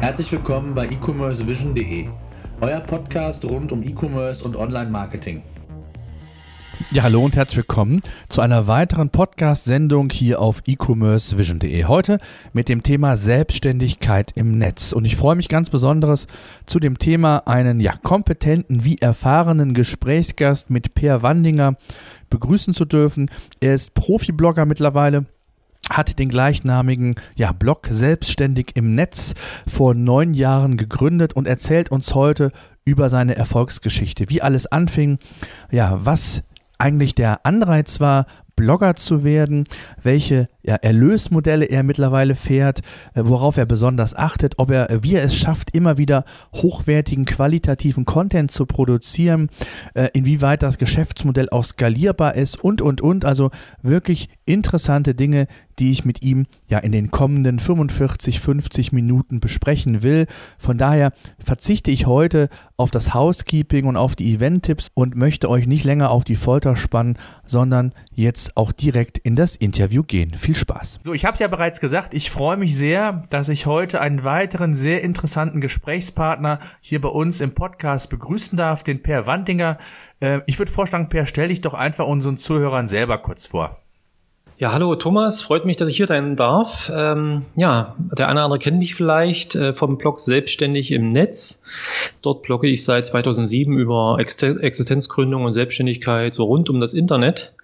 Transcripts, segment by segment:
Herzlich willkommen bei e-commercevision.de, euer Podcast rund um E-Commerce und Online-Marketing. Ja, hallo und herzlich willkommen zu einer weiteren Podcast-Sendung hier auf e-commercevision.de. Heute mit dem Thema Selbstständigkeit im Netz. Und ich freue mich ganz besonders zu dem Thema einen ja kompetenten wie erfahrenen Gesprächsgast mit Per Wandinger begrüßen zu dürfen. Er ist Profi-Blogger mittlerweile hat den gleichnamigen ja, Blog selbstständig im Netz vor neun Jahren gegründet und erzählt uns heute über seine Erfolgsgeschichte, wie alles anfing, ja, was eigentlich der Anreiz war, Blogger zu werden, welche ja, Erlösmodelle er mittlerweile fährt, äh, worauf er besonders achtet, ob er, wie er es schafft, immer wieder hochwertigen, qualitativen Content zu produzieren, äh, inwieweit das Geschäftsmodell auch skalierbar ist und, und, und. Also wirklich interessante Dinge, die ich mit ihm ja in den kommenden 45, 50 Minuten besprechen will. Von daher verzichte ich heute auf das Housekeeping und auf die Event-Tipps und möchte euch nicht länger auf die Folter spannen, sondern jetzt auch direkt in das Interview gehen. Viel Spaß. So, ich habe es ja bereits gesagt, ich freue mich sehr, dass ich heute einen weiteren sehr interessanten Gesprächspartner hier bei uns im Podcast begrüßen darf, den Per Wandinger. Äh, ich würde vorschlagen, Per, stell dich doch einfach unseren Zuhörern selber kurz vor. Ja, hallo Thomas, freut mich, dass ich hier sein darf. Ähm, ja, der eine oder andere kennt mich vielleicht äh, vom Blog Selbstständig im Netz. Dort blogge ich seit 2007 über Existenzgründung und Selbstständigkeit so rund um das Internet.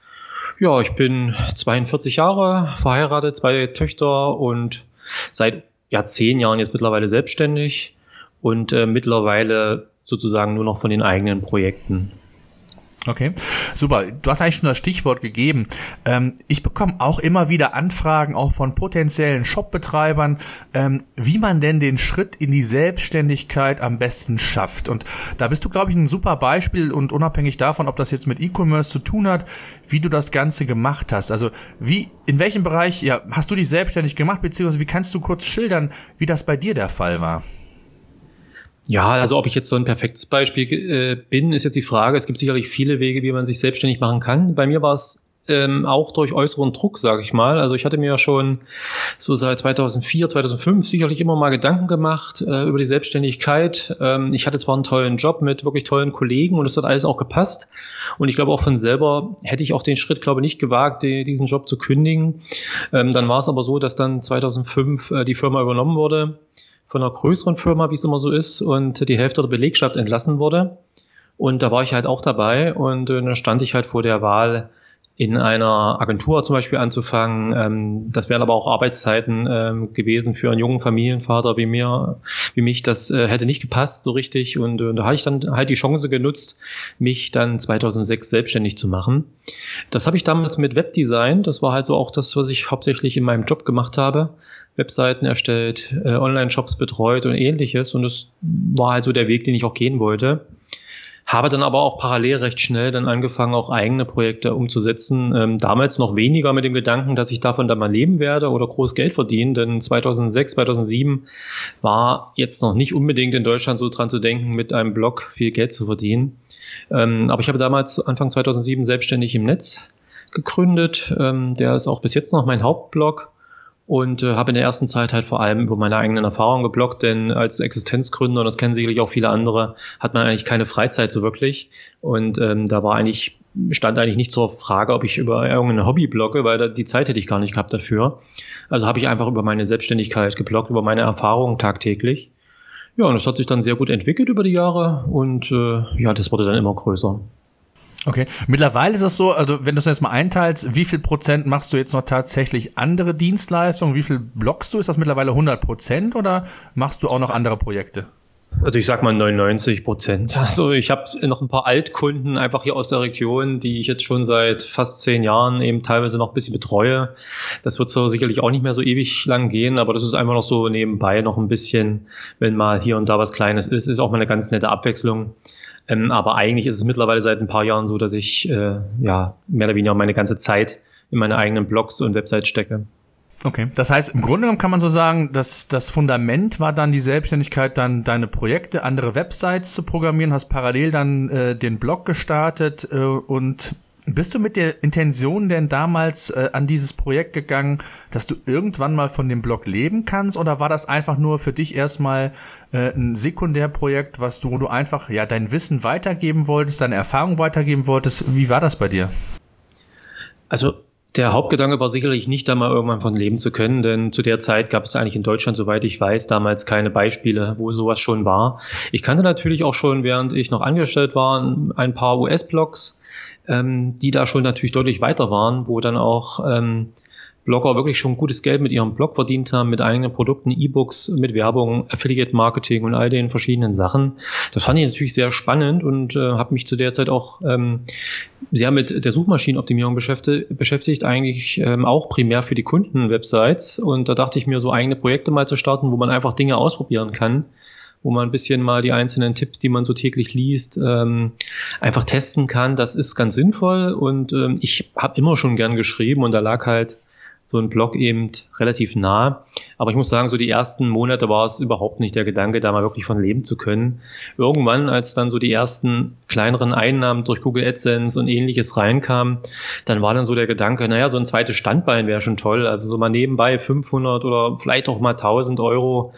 Ja, ich bin 42 Jahre, verheiratet, zwei Töchter und seit ja, zehn Jahren jetzt mittlerweile selbstständig und äh, mittlerweile sozusagen nur noch von den eigenen Projekten. Okay, super. Du hast eigentlich schon das Stichwort gegeben. Ähm, ich bekomme auch immer wieder Anfragen, auch von potenziellen Shopbetreibern, ähm, wie man denn den Schritt in die Selbstständigkeit am besten schafft. Und da bist du, glaube ich, ein super Beispiel und unabhängig davon, ob das jetzt mit E-Commerce zu tun hat, wie du das Ganze gemacht hast. Also wie, in welchem Bereich ja, hast du dich selbstständig gemacht, beziehungsweise wie kannst du kurz schildern, wie das bei dir der Fall war? Ja, also ob ich jetzt so ein perfektes Beispiel äh, bin, ist jetzt die Frage. Es gibt sicherlich viele Wege, wie man sich selbstständig machen kann. Bei mir war es ähm, auch durch äußeren Druck, sage ich mal. Also ich hatte mir ja schon so seit 2004, 2005 sicherlich immer mal Gedanken gemacht äh, über die Selbstständigkeit. Ähm, ich hatte zwar einen tollen Job mit wirklich tollen Kollegen und es hat alles auch gepasst. Und ich glaube auch von selber hätte ich auch den Schritt, glaube ich, nicht gewagt, die, diesen Job zu kündigen. Ähm, dann war es aber so, dass dann 2005 äh, die Firma übernommen wurde von einer größeren Firma, wie es immer so ist, und die Hälfte der Belegschaft entlassen wurde. Und da war ich halt auch dabei und äh, dann stand ich halt vor der Wahl, in einer Agentur zum Beispiel anzufangen. Ähm, das wären aber auch Arbeitszeiten ähm, gewesen für einen jungen Familienvater wie mir, wie mich. Das äh, hätte nicht gepasst so richtig. Und äh, da hatte ich dann halt die Chance genutzt, mich dann 2006 selbstständig zu machen. Das habe ich damals mit Webdesign. Das war halt so auch das, was ich hauptsächlich in meinem Job gemacht habe. Webseiten erstellt, äh, Online-Shops betreut und ähnliches. Und das war halt so der Weg, den ich auch gehen wollte. Habe dann aber auch parallel recht schnell dann angefangen, auch eigene Projekte umzusetzen. Ähm, damals noch weniger mit dem Gedanken, dass ich davon dann mal leben werde oder groß Geld verdienen, denn 2006, 2007 war jetzt noch nicht unbedingt in Deutschland so dran zu denken, mit einem Blog viel Geld zu verdienen. Ähm, aber ich habe damals Anfang 2007 selbstständig im Netz gegründet. Ähm, der ist auch bis jetzt noch mein Hauptblog und äh, habe in der ersten Zeit halt vor allem über meine eigenen Erfahrungen geblockt, denn als Existenzgründer, und das kennen sicherlich auch viele andere, hat man eigentlich keine Freizeit so wirklich. Und ähm, da war eigentlich, stand eigentlich nicht zur Frage, ob ich über irgendein Hobby blogge, weil da, die Zeit hätte ich gar nicht gehabt dafür. Also habe ich einfach über meine Selbstständigkeit geblockt, über meine Erfahrungen tagtäglich. Ja, und das hat sich dann sehr gut entwickelt über die Jahre und äh, ja, das wurde dann immer größer. Okay. Mittlerweile ist es so, also wenn du es jetzt mal einteilst, wie viel Prozent machst du jetzt noch tatsächlich andere Dienstleistungen? Wie viel blockst du? Ist das mittlerweile 100 Prozent oder machst du auch noch andere Projekte? Also ich sag mal 99 Prozent. Also ich habe noch ein paar Altkunden einfach hier aus der Region, die ich jetzt schon seit fast zehn Jahren eben teilweise noch ein bisschen betreue. Das wird so sicherlich auch nicht mehr so ewig lang gehen, aber das ist einfach noch so nebenbei noch ein bisschen, wenn mal hier und da was Kleines ist, ist auch mal eine ganz nette Abwechslung. Ähm, aber eigentlich ist es mittlerweile seit ein paar Jahren so, dass ich äh, ja mehr oder weniger meine ganze Zeit in meine eigenen Blogs und Websites stecke. Okay, das heißt, im Grunde genommen kann man so sagen, dass das Fundament war dann die Selbstständigkeit, dann deine Projekte, andere Websites zu programmieren, hast parallel dann äh, den Blog gestartet äh, und Bist du mit der Intention denn damals äh, an dieses Projekt gegangen, dass du irgendwann mal von dem Blog leben kannst oder war das einfach nur für dich erstmal äh, ein Sekundärprojekt, was du, wo du einfach ja dein Wissen weitergeben wolltest, deine Erfahrung weitergeben wolltest? Wie war das bei dir? Also der Hauptgedanke war sicherlich nicht, da mal irgendwann von leben zu können, denn zu der Zeit gab es eigentlich in Deutschland, soweit ich weiß, damals keine Beispiele, wo sowas schon war. Ich kannte natürlich auch schon, während ich noch angestellt war, ein paar US-Blogs, ähm, die da schon natürlich deutlich weiter waren, wo dann auch ähm, Blogger wirklich schon gutes Geld mit ihrem Blog verdient haben, mit eigenen Produkten, E-Books, mit Werbung, Affiliate Marketing und all den verschiedenen Sachen. Das fand ich natürlich sehr spannend und äh, habe mich zu der Zeit auch ähm, sehr mit der Suchmaschinenoptimierung beschäftigt, beschäftigt eigentlich ähm, auch primär für die Kundenwebsites. Und da dachte ich mir, so eigene Projekte mal zu starten, wo man einfach Dinge ausprobieren kann wo man ein bisschen mal die einzelnen Tipps, die man so täglich liest, ähm, einfach testen kann. Das ist ganz sinnvoll und ähm, ich habe immer schon gern geschrieben und da lag halt so ein Blog eben relativ nah. Aber ich muss sagen, so die ersten Monate war es überhaupt nicht der Gedanke, da mal wirklich von leben zu können. Irgendwann, als dann so die ersten kleineren Einnahmen durch Google AdSense und ähnliches reinkamen, dann war dann so der Gedanke, naja, so ein zweites Standbein wäre schon toll. Also so mal nebenbei 500 oder vielleicht auch mal 1000 Euro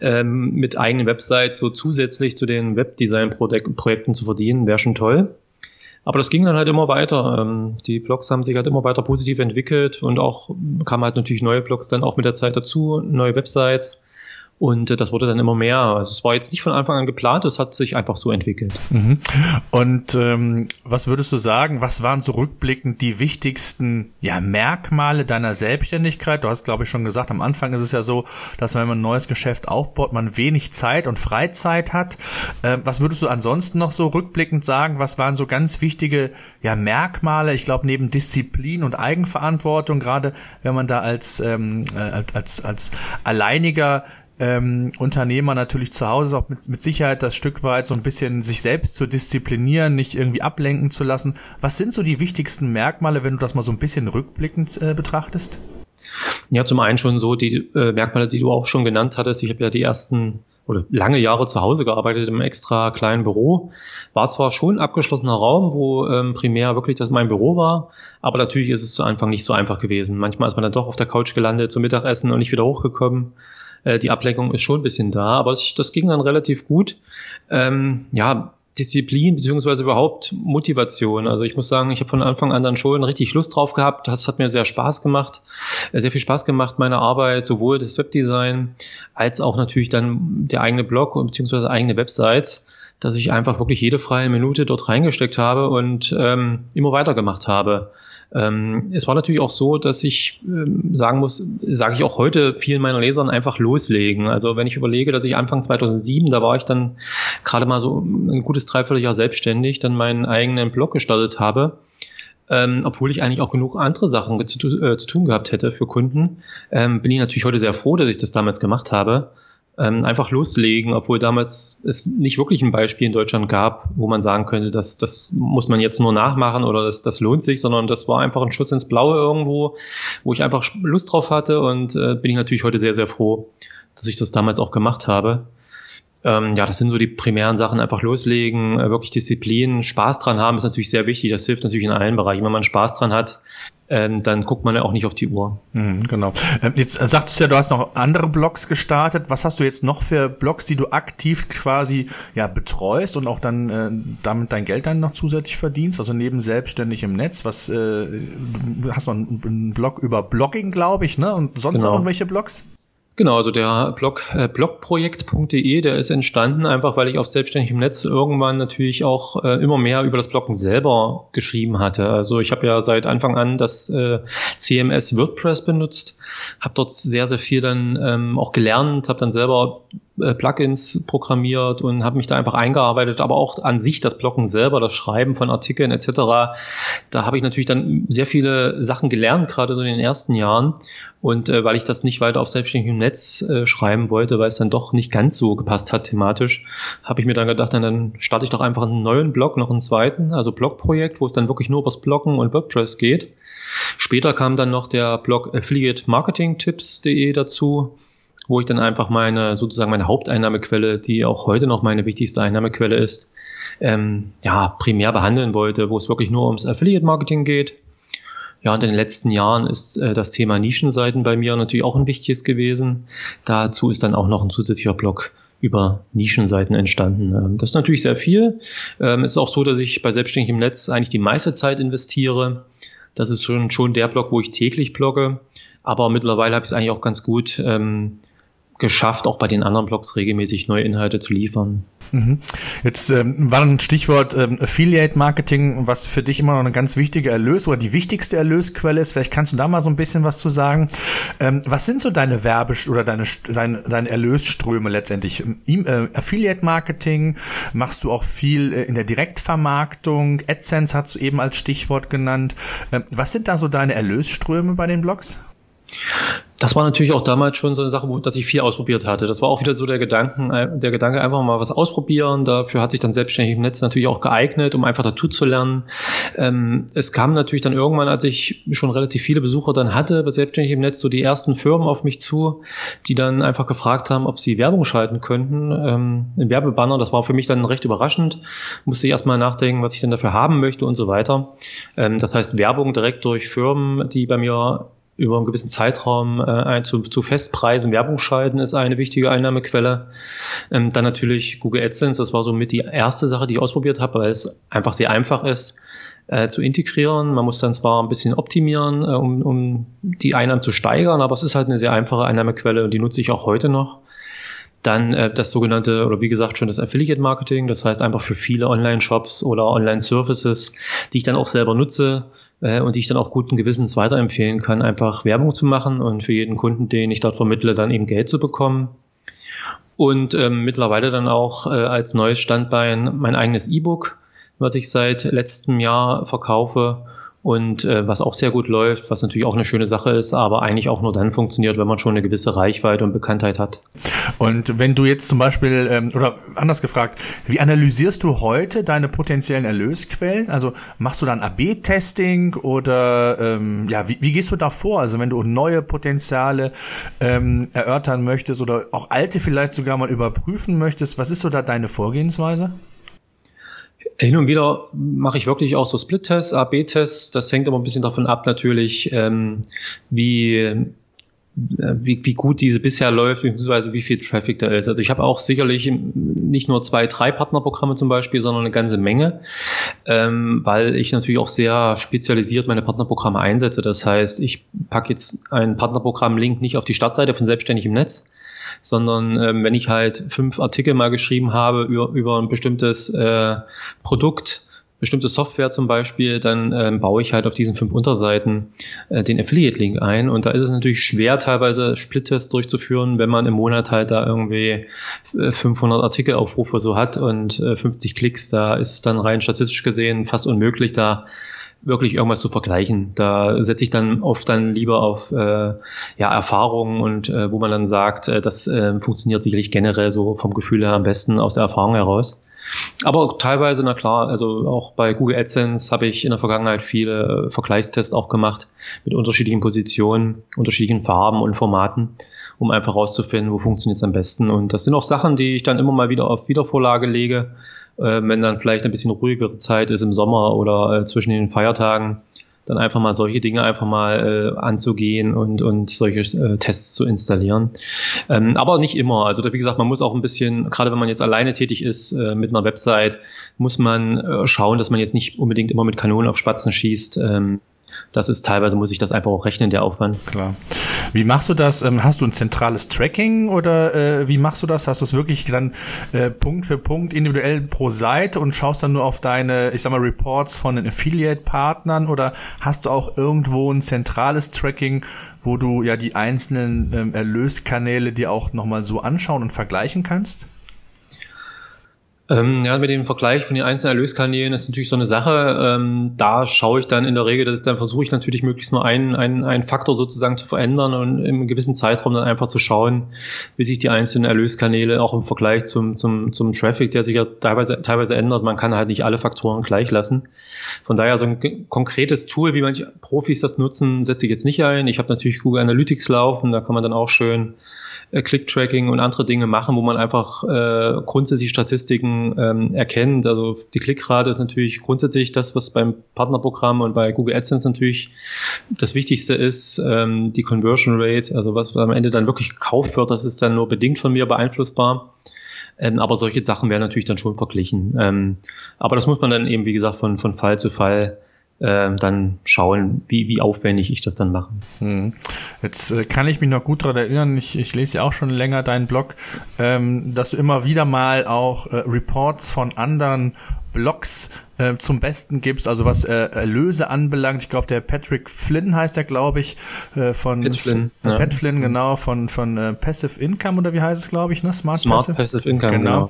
ähm, mit eigenen Websites so zusätzlich zu den Webdesign-Projekten zu verdienen, wäre schon toll. Aber das ging dann halt immer weiter. Ähm, die Blogs haben sich halt immer weiter positiv entwickelt und auch kamen halt natürlich neue Blogs dann auch mit der Zeit dazu, neue Websites. Und äh, das wurde dann immer mehr. Also es war jetzt nicht von Anfang an geplant, es hat sich einfach so entwickelt. Mhm. Und ähm, was würdest du sagen, was waren so rückblickend die wichtigsten ja, Merkmale deiner Selbstständigkeit? Du hast, glaube ich, schon gesagt, am Anfang ist es ja so, dass wenn man ein neues Geschäft aufbaut, man wenig Zeit und Freizeit hat. Ähm, was würdest du ansonsten noch so rückblickend sagen? Was waren so ganz wichtige ja, Merkmale? Ich glaube, neben Disziplin und Eigenverantwortung, gerade wenn man da als, ähm, äh, als, als alleiniger ähm, Unternehmer natürlich zu Hause auch mit, mit Sicherheit das Stück weit so ein bisschen sich selbst zu disziplinieren, nicht irgendwie ablenken zu lassen. Was sind so die wichtigsten Merkmale, wenn du das mal so ein bisschen rückblickend äh, betrachtest? Ja, zum einen schon so die äh, Merkmale, die du auch schon genannt hattest. Ich habe ja die ersten oder lange Jahre zu Hause gearbeitet im extra kleinen Büro. War zwar schon abgeschlossener Raum, wo ähm, primär wirklich das mein Büro war, aber natürlich ist es zu Anfang nicht so einfach gewesen. Manchmal ist man dann doch auf der Couch gelandet zum Mittagessen und nicht wieder hochgekommen. Äh, die Ablenkung ist schon ein bisschen da, aber das, das ging dann relativ gut. Ähm, ja, Disziplin beziehungsweise überhaupt Motivation. Also ich muss sagen, ich habe von Anfang an dann schon richtig Lust drauf gehabt. Das hat mir sehr Spaß gemacht, äh, sehr viel Spaß gemacht, meine Arbeit, sowohl das Webdesign als auch natürlich dann der eigene Blog beziehungsweise eigene Websites, dass ich einfach wirklich jede freie Minute dort reingesteckt habe und ähm, immer weitergemacht habe. Ähm, es war natürlich auch so, dass ich ähm, sagen muss, sage ich auch heute vielen meiner Lesern einfach loslegen. Also wenn ich überlege, dass ich Anfang 2007, da war ich dann gerade mal so ein gutes Dreivierteljahr selbstständig, dann meinen eigenen Blog gestartet habe. Ähm, obwohl ich eigentlich auch genug andere Sachen zu, äh, zu tun gehabt hätte für Kunden, ähm, bin ich natürlich heute sehr froh, dass ich das damals gemacht habe ähm, einfach loslegen, obwohl damals es nicht wirklich ein Beispiel in Deutschland gab, wo man sagen könnte, dass das muss man jetzt nur nachmachen oder das, das lohnt sich, sondern das war einfach ein Schuss ins Blaue irgendwo, wo ich einfach Lust drauf hatte und äh, bin ich natürlich heute sehr, sehr froh, dass ich das damals auch gemacht habe. Ähm, ja, das sind so die primären Sachen, einfach loslegen, äh, wirklich Disziplin, Spaß dran haben ist natürlich sehr wichtig. Das hilft natürlich in allen Bereichen. Wenn man Spaß dran hat, ähm, dann guckt man ja auch nicht auf die Uhr. Mhm, genau. Ähm, jetzt äh, sagtest du ja, du hast noch andere Blogs gestartet. Was hast du jetzt noch für Blogs, die du aktiv quasi ja betreust und auch dann äh, damit dein Geld dann noch zusätzlich verdienst? Also neben selbstständig im Netz, was äh, du hast noch einen, einen Blog über Blogging, glaube ich, ne? Und sonst genau. auch irgendwelche Blogs? Genau, also der Blog äh, blogprojekt.de, der ist entstanden einfach, weil ich auf selbstständigem Netz irgendwann natürlich auch äh, immer mehr über das Bloggen selber geschrieben hatte. Also ich habe ja seit Anfang an das äh, CMS WordPress benutzt, habe dort sehr sehr viel dann ähm, auch gelernt, habe dann selber Plugins programmiert und habe mich da einfach eingearbeitet, aber auch an sich das Bloggen selber, das Schreiben von Artikeln etc. Da habe ich natürlich dann sehr viele Sachen gelernt, gerade so in den ersten Jahren. Und äh, weil ich das nicht weiter auf selbstständigem Netz äh, schreiben wollte, weil es dann doch nicht ganz so gepasst hat thematisch, habe ich mir dann gedacht, dann, dann starte ich doch einfach einen neuen Blog, noch einen zweiten, also Blogprojekt, wo es dann wirklich nur übers Bloggen und WordPress geht. Später kam dann noch der Blog Affiliate Marketing Tipps.de dazu wo ich dann einfach meine, sozusagen meine Haupteinnahmequelle, die auch heute noch meine wichtigste Einnahmequelle ist, ähm, ja, primär behandeln wollte, wo es wirklich nur ums Affiliate-Marketing geht. Ja, und in den letzten Jahren ist äh, das Thema Nischenseiten bei mir natürlich auch ein wichtiges gewesen. Dazu ist dann auch noch ein zusätzlicher Blog über Nischenseiten entstanden. Ähm, das ist natürlich sehr viel. Ähm, ist auch so, dass ich bei Selbstständig im Netz eigentlich die meiste Zeit investiere. Das ist schon, schon der Blog, wo ich täglich blogge. Aber mittlerweile habe ich es eigentlich auch ganz gut ähm, geschafft, auch bei den anderen Blogs regelmäßig neue Inhalte zu liefern. Mhm. Jetzt ähm, war ein Stichwort ähm, Affiliate Marketing, was für dich immer noch eine ganz wichtige Erlös oder die wichtigste Erlösquelle ist. Vielleicht kannst du da mal so ein bisschen was zu sagen. Ähm, was sind so deine Werbe- oder deine, deine, deine Erlösströme letztendlich? Im, äh, Affiliate Marketing machst du auch viel äh, in der Direktvermarktung. AdSense hast du eben als Stichwort genannt. Ähm, was sind da so deine Erlösströme bei den Blogs? Das war natürlich auch damals schon so eine Sache, wo, dass ich viel ausprobiert hatte. Das war auch wieder so der Gedanken, äh, der Gedanke, einfach mal was ausprobieren. Dafür hat sich dann selbstständig im Netz natürlich auch geeignet, um einfach dazu zu lernen. Ähm, es kam natürlich dann irgendwann, als ich schon relativ viele Besucher dann hatte, bei selbstständig im Netz, so die ersten Firmen auf mich zu, die dann einfach gefragt haben, ob sie Werbung schalten könnten. Ähm, Ein Werbebanner, das war für mich dann recht überraschend. Musste ich erstmal nachdenken, was ich denn dafür haben möchte und so weiter. Ähm, das heißt, Werbung direkt durch Firmen, die bei mir über einen gewissen Zeitraum äh, zu, zu Festpreisen Werbung schalten, ist eine wichtige Einnahmequelle. Ähm, dann natürlich Google AdSense, das war so mit die erste Sache, die ich ausprobiert habe, weil es einfach sehr einfach ist äh, zu integrieren. Man muss dann zwar ein bisschen optimieren, äh, um, um die Einnahmen zu steigern, aber es ist halt eine sehr einfache Einnahmequelle und die nutze ich auch heute noch. Dann äh, das sogenannte, oder wie gesagt schon das Affiliate Marketing, das heißt einfach für viele Online-Shops oder Online-Services, die ich dann auch selber nutze, äh, und die ich dann auch guten Gewissens weiterempfehlen kann, einfach Werbung zu machen und für jeden Kunden, den ich dort vermittle, dann eben Geld zu bekommen. Und ähm, mittlerweile dann auch äh, als neues Standbein mein eigenes E-Book, was ich seit letztem Jahr verkaufe und äh, was auch sehr gut läuft, was natürlich auch eine schöne Sache ist, aber eigentlich auch nur dann funktioniert, wenn man schon eine gewisse Reichweite und Bekanntheit hat. Und wenn du jetzt zum Beispiel, ähm, oder anders gefragt, wie analysierst du heute deine potenziellen Erlösquellen? Also machst du dann AB-Testing oder ähm, ja, wie, wie gehst du da vor? Also wenn du neue Potenziale ähm, erörtern möchtest oder auch alte vielleicht sogar mal überprüfen möchtest, was ist so da deine Vorgehensweise? Hin und wieder mache ich wirklich auch so Split-Tests, A-B-Tests. Das hängt aber ein bisschen davon ab, natürlich, ähm, wie, äh, wie, wie gut diese bisher läuft, beziehungsweise wie viel Traffic da ist. Also ich habe auch sicherlich nicht nur zwei, drei Partnerprogramme zum Beispiel, sondern eine ganze Menge, ähm, weil ich natürlich auch sehr spezialisiert meine Partnerprogramme einsetze. Das heißt, ich packe jetzt ein Partnerprogramm-Link nicht auf die Startseite von Selbstständig im Netz, sondern ähm, wenn ich halt fünf Artikel mal geschrieben habe über, über ein bestimmtes äh, Produkt, bestimmte Software zum Beispiel, dann ähm, baue ich halt auf diesen fünf Unterseiten äh, den Affiliate-Link ein. Und da ist es natürlich schwer, teilweise Split-Tests durchzuführen, wenn man im Monat halt da irgendwie 500 äh, Artikelaufrufe so hat und äh, 50 Klicks. Da ist es dann rein statistisch gesehen fast unmöglich, da wirklich irgendwas zu vergleichen. Da setze ich dann oft dann lieber auf äh, ja, Erfahrungen und äh, wo man dann sagt, äh, das äh, funktioniert sicherlich generell so vom Gefühl her am besten aus der Erfahrung heraus. Aber teilweise, na klar, also auch bei Google AdSense habe ich in der Vergangenheit viele äh, Vergleichstests auch gemacht mit unterschiedlichen Positionen, unterschiedlichen Farben und Formaten, um einfach herauszufinden, wo funktioniert es am besten. Und das sind auch Sachen, die ich dann immer mal wieder auf Wiedervorlage lege wenn dann vielleicht ein bisschen ruhigere Zeit ist im Sommer oder äh, zwischen den Feiertagen, dann einfach mal solche Dinge einfach mal äh, anzugehen und, und solche äh, Tests zu installieren. Ähm, aber nicht immer. Also wie gesagt, man muss auch ein bisschen, gerade wenn man jetzt alleine tätig ist äh, mit einer Website, muss man äh, schauen, dass man jetzt nicht unbedingt immer mit Kanonen auf Spatzen schießt. Ähm, das ist teilweise, muss ich das einfach auch rechnen, der Aufwand. Klar. Wie machst du das? Ähm, hast du ein zentrales Tracking oder äh, wie machst du das? Hast du es wirklich dann äh, Punkt für Punkt individuell pro Seite und schaust dann nur auf deine, ich sag mal, Reports von den Affiliate-Partnern oder hast du auch irgendwo ein zentrales Tracking, wo du ja die einzelnen ähm, Erlöskanäle dir auch nochmal so anschauen und vergleichen kannst? Ähm, ja, mit dem Vergleich von den einzelnen Erlöskanälen ist natürlich so eine Sache. Ähm, da schaue ich dann in der Regel, dass dann versuche ich natürlich möglichst nur einen, einen, einen Faktor sozusagen zu verändern und im gewissen Zeitraum dann einfach zu schauen, wie sich die einzelnen Erlöskanäle auch im Vergleich zum, zum, zum Traffic, der sich ja teilweise, teilweise ändert. Man kann halt nicht alle Faktoren gleich lassen. Von daher so ein konkretes Tool, wie manche Profis das nutzen, setze ich jetzt nicht ein. Ich habe natürlich Google Analytics laufen, da kann man dann auch schön äh, Click-Tracking und andere Dinge machen, wo man einfach äh, grundsätzlich Statistiken ähm, erkennt. Also die Klickrate ist natürlich grundsätzlich das, was beim Partnerprogramm und bei Google AdSense natürlich das Wichtigste ist. Ähm, die Conversion Rate, also was am Ende dann wirklich gekauft wird, das ist dann nur bedingt von mir beeinflussbar. Ähm, aber solche Sachen werden natürlich dann schon verglichen. Ähm, aber das muss man dann eben, wie gesagt, von, von Fall zu Fall äh, dann schauen, wie, wie aufwendig ich das dann mache. Hm. Jetzt äh, kann ich mich noch gut daran erinnern, ich, ich lese ja auch schon länger deinen Blog, ähm, dass du immer wieder mal auch äh, Reports von anderen Blogs äh, zum Besten gibst, also was äh, Erlöse anbelangt. Ich glaube, der Patrick Flynn heißt er, glaube ich, äh, von Pat Flynn, äh, ja. Pat Flynn, genau, von, von äh, Passive Income oder wie heißt es, glaube ich, ne? Smart, Smart Passive? Passive Income, genau. genau.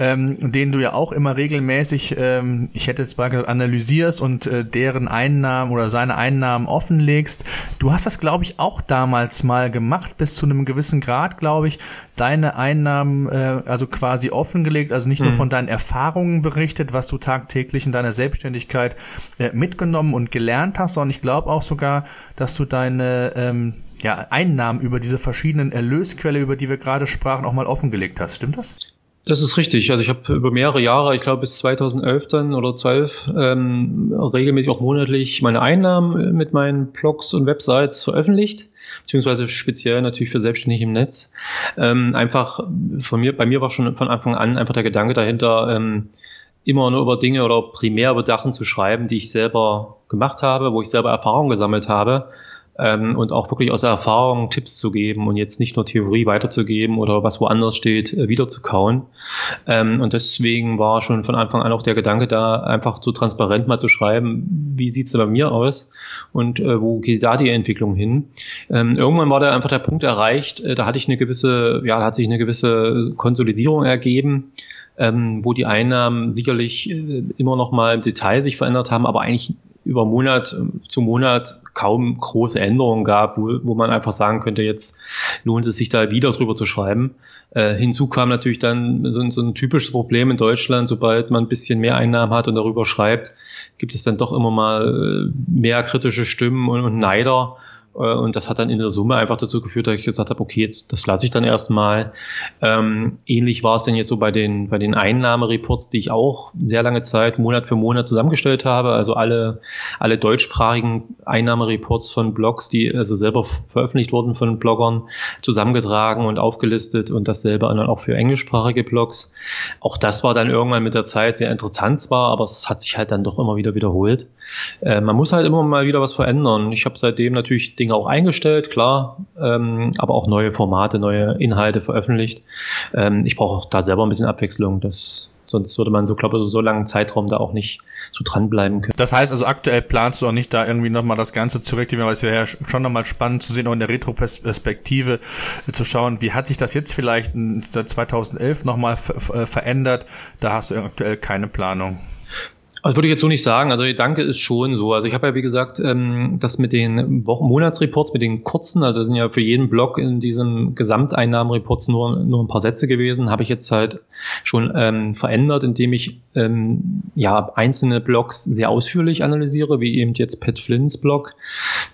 Ähm, den du ja auch immer regelmäßig, ähm, ich hätte jetzt mal gesagt, analysierst und äh, deren Einnahmen oder seine Einnahmen offenlegst. Du hast das, glaube ich, auch damals mal gemacht, bis zu einem gewissen Grad, glaube ich, deine Einnahmen äh, also quasi offengelegt, also nicht nur von deinen Erfahrungen berichtet, was du tagtäglich in deiner Selbstständigkeit äh, mitgenommen und gelernt hast, sondern ich glaube auch sogar, dass du deine ähm, ja, Einnahmen über diese verschiedenen Erlösquelle, über die wir gerade sprachen, auch mal offengelegt hast. Stimmt das? Das ist richtig. Also ich habe über mehrere Jahre, ich glaube bis 2011 dann oder 12, ähm, regelmäßig auch monatlich meine Einnahmen mit meinen Blogs und Websites veröffentlicht, beziehungsweise speziell natürlich für Selbstständige im Netz. Ähm, einfach von mir, bei mir war schon von Anfang an einfach der Gedanke dahinter, ähm, immer nur über Dinge oder primär über Sachen zu schreiben, die ich selber gemacht habe, wo ich selber Erfahrung gesammelt habe ähm, und auch wirklich aus Erfahrung Tipps zu geben und jetzt nicht nur Theorie weiterzugeben oder was woanders steht, äh, wieder zu kauen. Ähm, und deswegen war schon von Anfang an auch der Gedanke da, einfach so transparent mal zu schreiben, wie sieht's denn bei mir aus und äh, wo geht da die Entwicklung hin. Ähm, irgendwann war da einfach der Punkt erreicht, äh, da hatte ich eine gewisse, ja, da hat sich eine gewisse Konsolidierung ergeben ähm, wo die Einnahmen sicherlich äh, immer noch mal im Detail sich verändert haben, aber eigentlich über Monat äh, zu Monat kaum große Änderungen gab, wo, wo man einfach sagen könnte, jetzt lohnt es sich da wieder drüber zu schreiben. Äh, hinzu kam natürlich dann so, so ein typisches Problem in Deutschland, sobald man ein bisschen mehr Einnahmen hat und darüber schreibt, gibt es dann doch immer mal äh, mehr kritische Stimmen und, und Neider und das hat dann in der Summe einfach dazu geführt, dass ich gesagt habe, okay, jetzt das lasse ich dann erstmal. Ähm, ähnlich war es denn jetzt so bei den, bei den Einnahmereports, die ich auch sehr lange Zeit Monat für Monat zusammengestellt habe. Also alle, alle deutschsprachigen Einnahmereports von Blogs, die also selber veröffentlicht wurden von Bloggern, zusammengetragen und aufgelistet und dasselbe dann auch für englischsprachige Blogs. Auch das war dann irgendwann mit der Zeit sehr interessant zwar, aber es hat sich halt dann doch immer wieder wiederholt. Äh, man muss halt immer mal wieder was verändern. Ich habe seitdem natürlich Dinge auch eingestellt, klar, ähm, aber auch neue Formate, neue Inhalte veröffentlicht. Ähm, ich brauche da selber ein bisschen Abwechslung. Das, sonst würde man so, glaube ich, so langen Zeitraum da auch nicht so dranbleiben können. Das heißt also, aktuell planst du auch nicht da irgendwie nochmal das Ganze zurückzunehmen, weil es wäre ja schon nochmal spannend zu sehen, auch in der Retroperspektive äh, zu schauen, wie hat sich das jetzt vielleicht seit 2011 nochmal verändert. Da hast du aktuell keine Planung. Also würde ich jetzt so nicht sagen. Also der Gedanke ist schon so. Also ich habe ja wie gesagt ähm, das mit den Wochen Monatsreports, mit den kurzen, also sind ja für jeden Blog in diesem Gesamteinnahmenreports nur nur ein paar Sätze gewesen, habe ich jetzt halt schon ähm, verändert, indem ich ähm, ja einzelne Blogs sehr ausführlich analysiere, wie eben jetzt Pat Flynn's Blog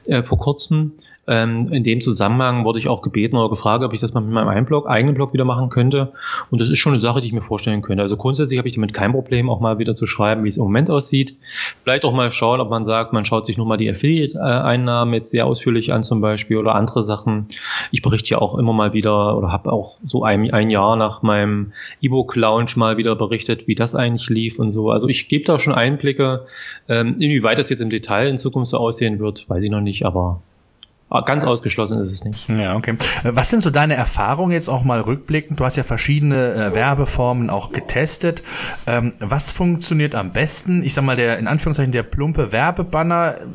äh, vor kurzem. Ähm, in dem Zusammenhang wurde ich auch gebeten oder gefragt, ob ich das mal mit meinem Blog, eigenen Blog wieder machen könnte. Und das ist schon eine Sache, die ich mir vorstellen könnte. Also grundsätzlich habe ich damit kein Problem, auch mal wieder zu schreiben, wie es im Moment aussieht. Vielleicht auch mal schauen, ob man sagt, man schaut sich nur mal die Affiliate-Einnahmen jetzt sehr ausführlich an zum Beispiel oder andere Sachen. Ich berichte ja auch immer mal wieder oder habe auch so ein, ein Jahr nach meinem E-Book-Launch mal wieder berichtet, wie das eigentlich lief und so. Also ich gebe da schon Einblicke. Ähm, inwieweit das jetzt im Detail in Zukunft so aussehen wird, weiß ich noch nicht, aber ganz ausgeschlossen ist es nicht. Ja, okay. Was sind so deine Erfahrungen jetzt auch mal rückblickend? Du hast ja verschiedene äh, Werbeformen auch getestet. Ähm, was funktioniert am besten? Ich sag mal, der in Anführungszeichen der plumpe Werbebanner äh,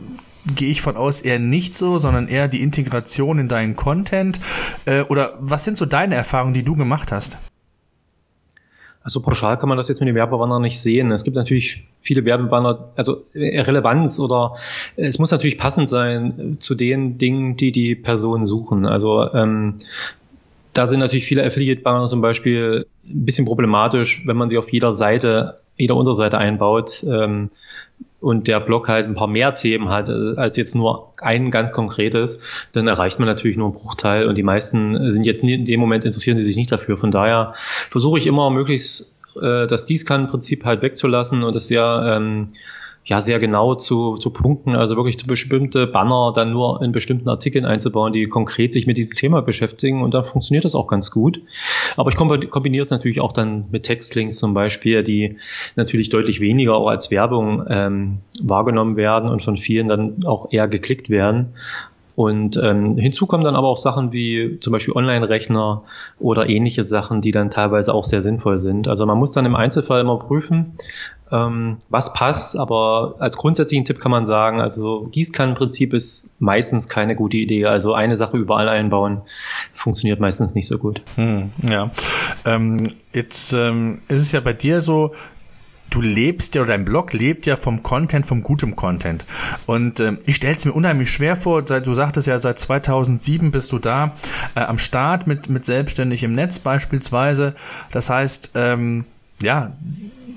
gehe ich von aus eher nicht so, sondern eher die Integration in deinen Content. Äh, oder was sind so deine Erfahrungen, die du gemacht hast? Also pauschal kann man das jetzt mit den Werbebanner nicht sehen. Es gibt natürlich viele Werbebanner, also Relevanz oder es muss natürlich passend sein zu den Dingen, die die Personen suchen. Also ähm, da sind natürlich viele Affiliate-Banner zum Beispiel ein bisschen problematisch, wenn man sie auf jeder Seite jeder Unterseite einbaut ähm, und der Blog halt ein paar mehr Themen hat äh, als jetzt nur ein ganz konkretes, dann erreicht man natürlich nur einen Bruchteil und die meisten sind jetzt in dem Moment interessieren sie sich nicht dafür. Von daher versuche ich immer möglichst äh, das Gießkannenprinzip halt wegzulassen und es sehr ähm, ja sehr genau zu, zu punkten, also wirklich zu bestimmte Banner dann nur in bestimmten Artikeln einzubauen, die konkret sich mit diesem Thema beschäftigen und da funktioniert das auch ganz gut. Aber ich kombiniere es natürlich auch dann mit Textlinks zum Beispiel, die natürlich deutlich weniger auch als Werbung ähm, wahrgenommen werden und von vielen dann auch eher geklickt werden. Und ähm, hinzu kommen dann aber auch Sachen wie zum Beispiel Online-Rechner oder ähnliche Sachen, die dann teilweise auch sehr sinnvoll sind. Also man muss dann im Einzelfall immer prüfen, ähm, was passt, aber als grundsätzlichen Tipp kann man sagen, also Gießkannenprinzip ist meistens keine gute Idee. Also eine Sache überall einbauen funktioniert meistens nicht so gut. Hm, ja, ähm, jetzt ähm, ist es ja bei dir so, du lebst ja oder dein Blog lebt ja vom Content, vom gutem Content. Und ähm, ich stelle es mir unheimlich schwer vor, seit, du sagtest ja, seit 2007 bist du da äh, am Start mit, mit Selbstständig im Netz beispielsweise. Das heißt, ähm, ja,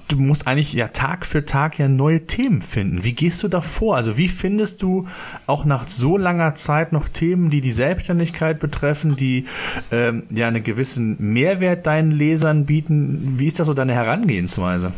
du musst eigentlich ja Tag für Tag ja neue Themen finden. Wie gehst du da vor? Also wie findest du auch nach so langer Zeit noch Themen, die die Selbstständigkeit betreffen, die ähm, ja einen gewissen Mehrwert deinen Lesern bieten? Wie ist das so deine Herangehensweise?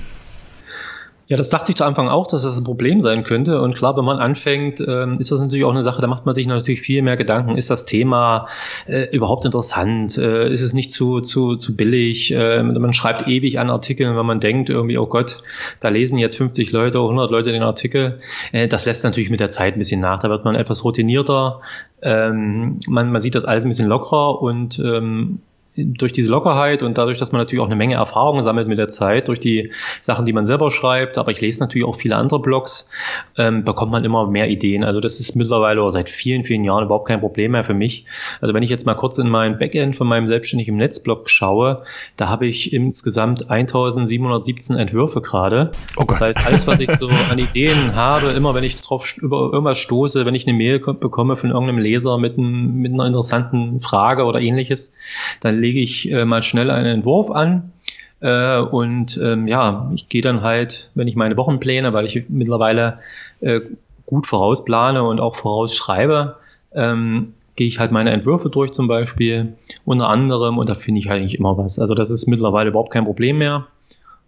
Ja, das dachte ich zu Anfang auch, dass das ein Problem sein könnte. Und klar, wenn man anfängt, ähm, ist das natürlich auch eine Sache, da macht man sich natürlich viel mehr Gedanken. Ist das Thema äh, überhaupt interessant? Äh, ist es nicht zu, zu, zu billig? Äh, man schreibt ewig an Artikeln, wenn man denkt irgendwie, oh Gott, da lesen jetzt 50 Leute, 100 Leute den Artikel. Äh, das lässt natürlich mit der Zeit ein bisschen nach. Da wird man etwas routinierter. Ähm, man, man sieht das alles ein bisschen lockerer und ähm, durch diese Lockerheit und dadurch, dass man natürlich auch eine Menge Erfahrung sammelt mit der Zeit, durch die Sachen, die man selber schreibt, aber ich lese natürlich auch viele andere Blogs, ähm, bekommt man immer mehr Ideen. Also das ist mittlerweile oder seit vielen, vielen Jahren überhaupt kein Problem mehr für mich. Also wenn ich jetzt mal kurz in mein Backend von meinem selbstständigen Netzblog schaue, da habe ich insgesamt 1717 Entwürfe gerade. Oh. Das heißt, alles, was ich so an Ideen habe, immer wenn ich drauf über irgendwas stoße, wenn ich eine Mail bekomme von irgendeinem Leser mit, einem, mit einer interessanten Frage oder ähnliches, dann lege ich äh, mal schnell einen Entwurf an. Äh, und ähm, ja, ich gehe dann halt, wenn ich meine Wochenpläne, weil ich mittlerweile äh, gut vorausplane und auch vorausschreibe, ähm, gehe ich halt meine Entwürfe durch zum Beispiel, unter anderem, und da finde ich eigentlich immer was. Also das ist mittlerweile überhaupt kein Problem mehr.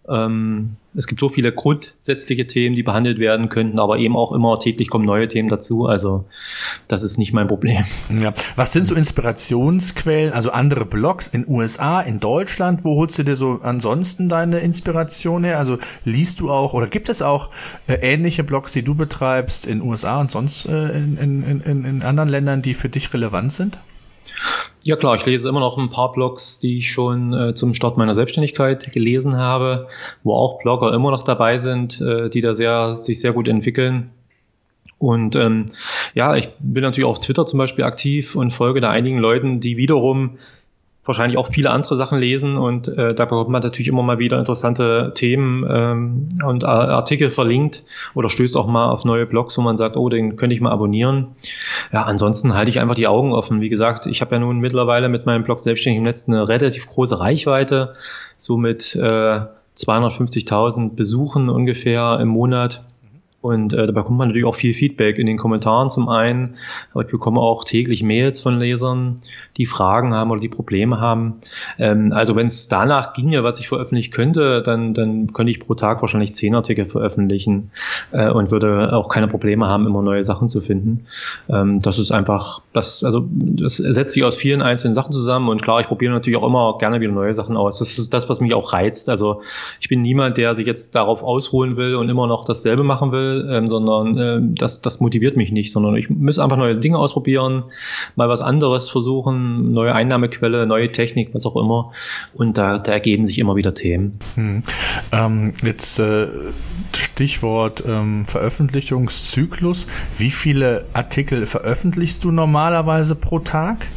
Ähm, es gibt so viele grundsätzliche Themen, die behandelt werden könnten, aber eben auch immer täglich kommen neue Themen dazu. Also das ist nicht mein Problem. Ja. Was sind so Inspirationsquellen, also andere Blogs in USA, in Deutschland? Wo holst du dir so ansonsten deine Inspiration her? Also liest du auch oder gibt es auch äh, ähnliche Blogs, die du betreibst in USA und sonst äh, in, in, in, in anderen Ländern, die für dich relevant sind? Ja klar, ich lese immer noch ein paar Blogs, die ich schon äh, zum Start meiner Selbstständigkeit gelesen habe, wo auch Blogger immer noch dabei sind, äh, die da sehr, sich sehr gut entwickeln. Und ähm, ja, ich bin natürlich auf Twitter zum Beispiel aktiv und folge da einigen Leuten, die wiederum wahrscheinlich auch viele andere Sachen lesen und äh, da bekommt man natürlich immer mal wieder interessante Themen ähm, und Artikel verlinkt oder stößt auch mal auf neue Blogs, wo man sagt, oh, den könnte ich mal abonnieren. Ja, ansonsten halte ich einfach die Augen offen. Wie gesagt, ich habe ja nun mittlerweile mit meinem Blog selbstständig im Netz eine relativ große Reichweite, so mit äh, 250.000 Besuchen ungefähr im Monat. Und äh, da bekommt man natürlich auch viel Feedback in den Kommentaren zum einen, aber ich bekomme auch täglich Mails von Lesern, die Fragen haben oder die Probleme haben. Ähm, also wenn es danach ginge, was ich veröffentlichen könnte, dann, dann könnte ich pro Tag wahrscheinlich zehn Artikel veröffentlichen äh, und würde auch keine Probleme haben, immer neue Sachen zu finden. Ähm, das ist einfach, das, also das setzt sich aus vielen einzelnen Sachen zusammen und klar, ich probiere natürlich auch immer gerne wieder neue Sachen aus. Das ist das, was mich auch reizt. Also ich bin niemand, der sich jetzt darauf ausholen will und immer noch dasselbe machen will ähm, sondern äh, das, das motiviert mich nicht, sondern ich muss einfach neue Dinge ausprobieren, mal was anderes versuchen, neue Einnahmequelle, neue Technik, was auch immer. Und da, da ergeben sich immer wieder Themen. Hm. Ähm, jetzt äh, Stichwort ähm, Veröffentlichungszyklus. Wie viele Artikel veröffentlichst du normalerweise pro Tag?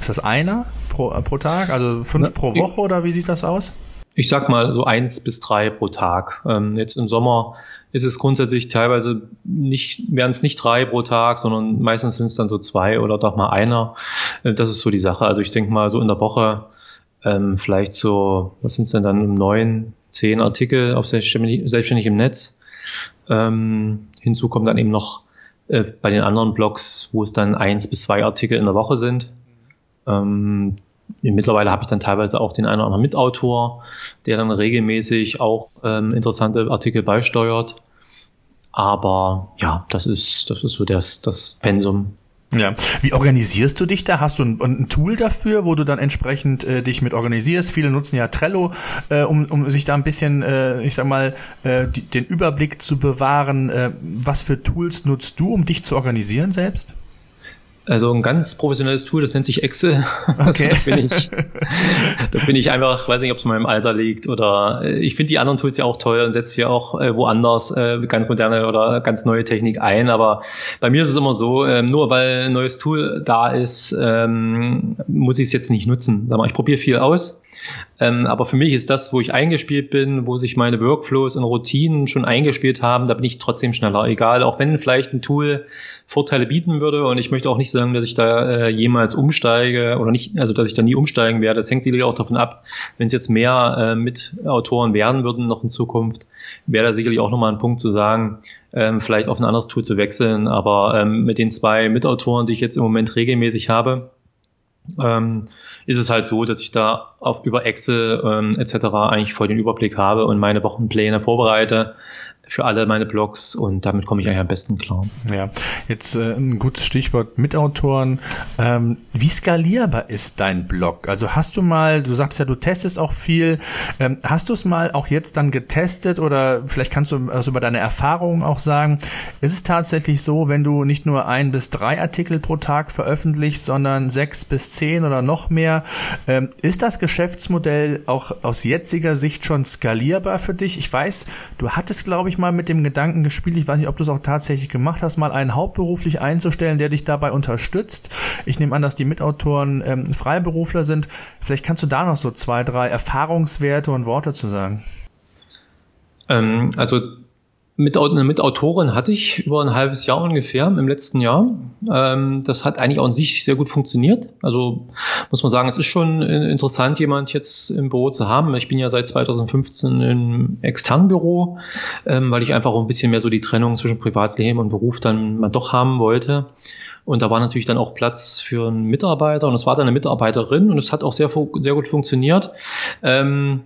Ist das einer pro, äh, pro Tag? Also fünf Na, pro Woche oder wie sieht das aus? Ich sag mal so eins bis drei pro Tag. Ähm, jetzt im Sommer ist es grundsätzlich teilweise nicht, wären es nicht drei pro Tag, sondern meistens sind es dann so zwei oder doch mal einer. Äh, das ist so die Sache. Also ich denke mal so in der Woche ähm, vielleicht so, was sind es denn dann, neun, zehn Artikel auf selbstständig, selbstständig im Netz. Ähm, hinzu kommt dann eben noch äh, bei den anderen Blogs, wo es dann eins bis zwei Artikel in der Woche sind. Ähm, mittlerweile habe ich dann teilweise auch den einen oder anderen Mitautor, der dann regelmäßig auch ähm, interessante Artikel beisteuert. Aber ja, das ist, das ist so das, das Pensum. Ja, wie organisierst du dich da? Hast du ein, ein Tool dafür, wo du dann entsprechend äh, dich mit organisierst? Viele nutzen ja Trello, äh, um, um sich da ein bisschen, äh, ich sag mal, äh, die, den Überblick zu bewahren. Äh, was für Tools nutzt du, um dich zu organisieren selbst? Also ein ganz professionelles Tool, das nennt sich Excel. Also okay. Da, bin ich, da bin ich einfach, weiß nicht, ob es in meinem Alter liegt oder äh, ich finde die anderen Tools ja auch toll und setze hier auch äh, woanders äh, ganz moderne oder ganz neue Technik ein. Aber bei mir ist es immer so, ähm, nur weil ein neues Tool da ist, ähm, muss ich es jetzt nicht nutzen. Sag mal, ich probiere viel aus. Ähm, aber für mich ist das, wo ich eingespielt bin, wo sich meine Workflows und Routinen schon eingespielt haben, da bin ich trotzdem schneller. Egal, auch wenn vielleicht ein Tool Vorteile bieten würde. Und ich möchte auch nicht sagen, dass ich da äh, jemals umsteige oder nicht, also dass ich da nie umsteigen werde. Das hängt sicherlich auch davon ab, wenn es jetzt mehr äh, Mitautoren werden würden noch in Zukunft, wäre da sicherlich auch nochmal ein Punkt zu sagen, ähm, vielleicht auf ein anderes Tool zu wechseln. Aber ähm, mit den zwei Mitautoren, die ich jetzt im Moment regelmäßig habe, ähm, ist es halt so, dass ich da auf über Excel ähm, etc. eigentlich voll den Überblick habe und meine Wochenpläne vorbereite für alle meine Blogs und damit komme ich eigentlich am besten klar. Ja, jetzt äh, ein gutes Stichwort Mitautoren. Ähm, wie skalierbar ist dein Blog? Also hast du mal, du sagst ja, du testest auch viel, ähm, hast du es mal auch jetzt dann getestet oder vielleicht kannst du also über deine Erfahrungen auch sagen, ist es tatsächlich so, wenn du nicht nur ein bis drei Artikel pro Tag veröffentlichst, sondern sechs bis zehn oder noch mehr, ähm, ist das Geschäftsmodell auch aus jetziger Sicht schon skalierbar für dich? Ich weiß, du hattest, glaube ich, mal mit dem Gedanken gespielt, ich weiß nicht, ob du es auch tatsächlich gemacht hast, mal einen hauptberuflich einzustellen, der dich dabei unterstützt. Ich nehme an, dass die Mitautoren ähm, Freiberufler sind. Vielleicht kannst du da noch so zwei, drei Erfahrungswerte und Worte zu sagen. Ähm, also mit, eine Mitautorin hatte ich über ein halbes Jahr ungefähr im letzten Jahr. Ähm, das hat eigentlich auch an sich sehr gut funktioniert. Also muss man sagen, es ist schon interessant, jemand jetzt im Büro zu haben. Ich bin ja seit 2015 im externen Büro, ähm, weil ich einfach auch ein bisschen mehr so die Trennung zwischen Privatleben und Beruf dann mal doch haben wollte. Und da war natürlich dann auch Platz für einen Mitarbeiter und es war dann eine Mitarbeiterin und es hat auch sehr, sehr gut funktioniert. Ähm,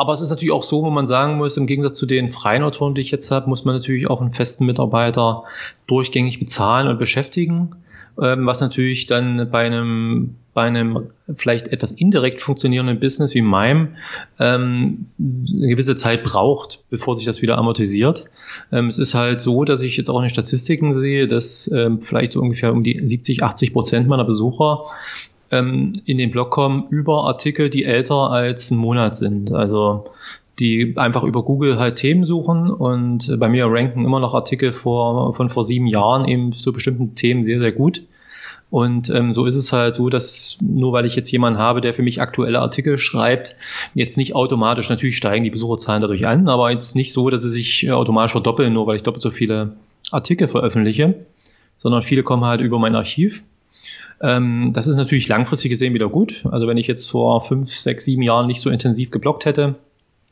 aber es ist natürlich auch so, wo man sagen muss, im Gegensatz zu den freien Autoren, die ich jetzt habe, muss man natürlich auch einen festen Mitarbeiter durchgängig bezahlen und beschäftigen, ähm, was natürlich dann bei einem, bei einem vielleicht etwas indirekt funktionierenden Business wie meinem ähm, eine gewisse Zeit braucht, bevor sich das wieder amortisiert. Ähm, es ist halt so, dass ich jetzt auch in den Statistiken sehe, dass ähm, vielleicht so ungefähr um die 70, 80 Prozent meiner Besucher ähm, in den Blog kommen über Artikel, die älter als ein Monat sind. Also die einfach über Google halt Themen suchen und bei mir ranken immer noch Artikel vor, von vor sieben Jahren eben zu bestimmten Themen sehr, sehr gut. Und ähm, so ist es halt so, dass nur weil ich jetzt jemanden habe, der für mich aktuelle Artikel schreibt, jetzt nicht automatisch, natürlich steigen die Besucherzahlen dadurch an, aber jetzt nicht so, dass sie sich äh, automatisch verdoppeln, nur weil ich doppelt so viele Artikel veröffentliche, sondern viele kommen halt über mein Archiv. Ähm, das ist natürlich langfristig gesehen wieder gut. Also wenn ich jetzt vor fünf, sechs, sieben Jahren nicht so intensiv geblockt hätte,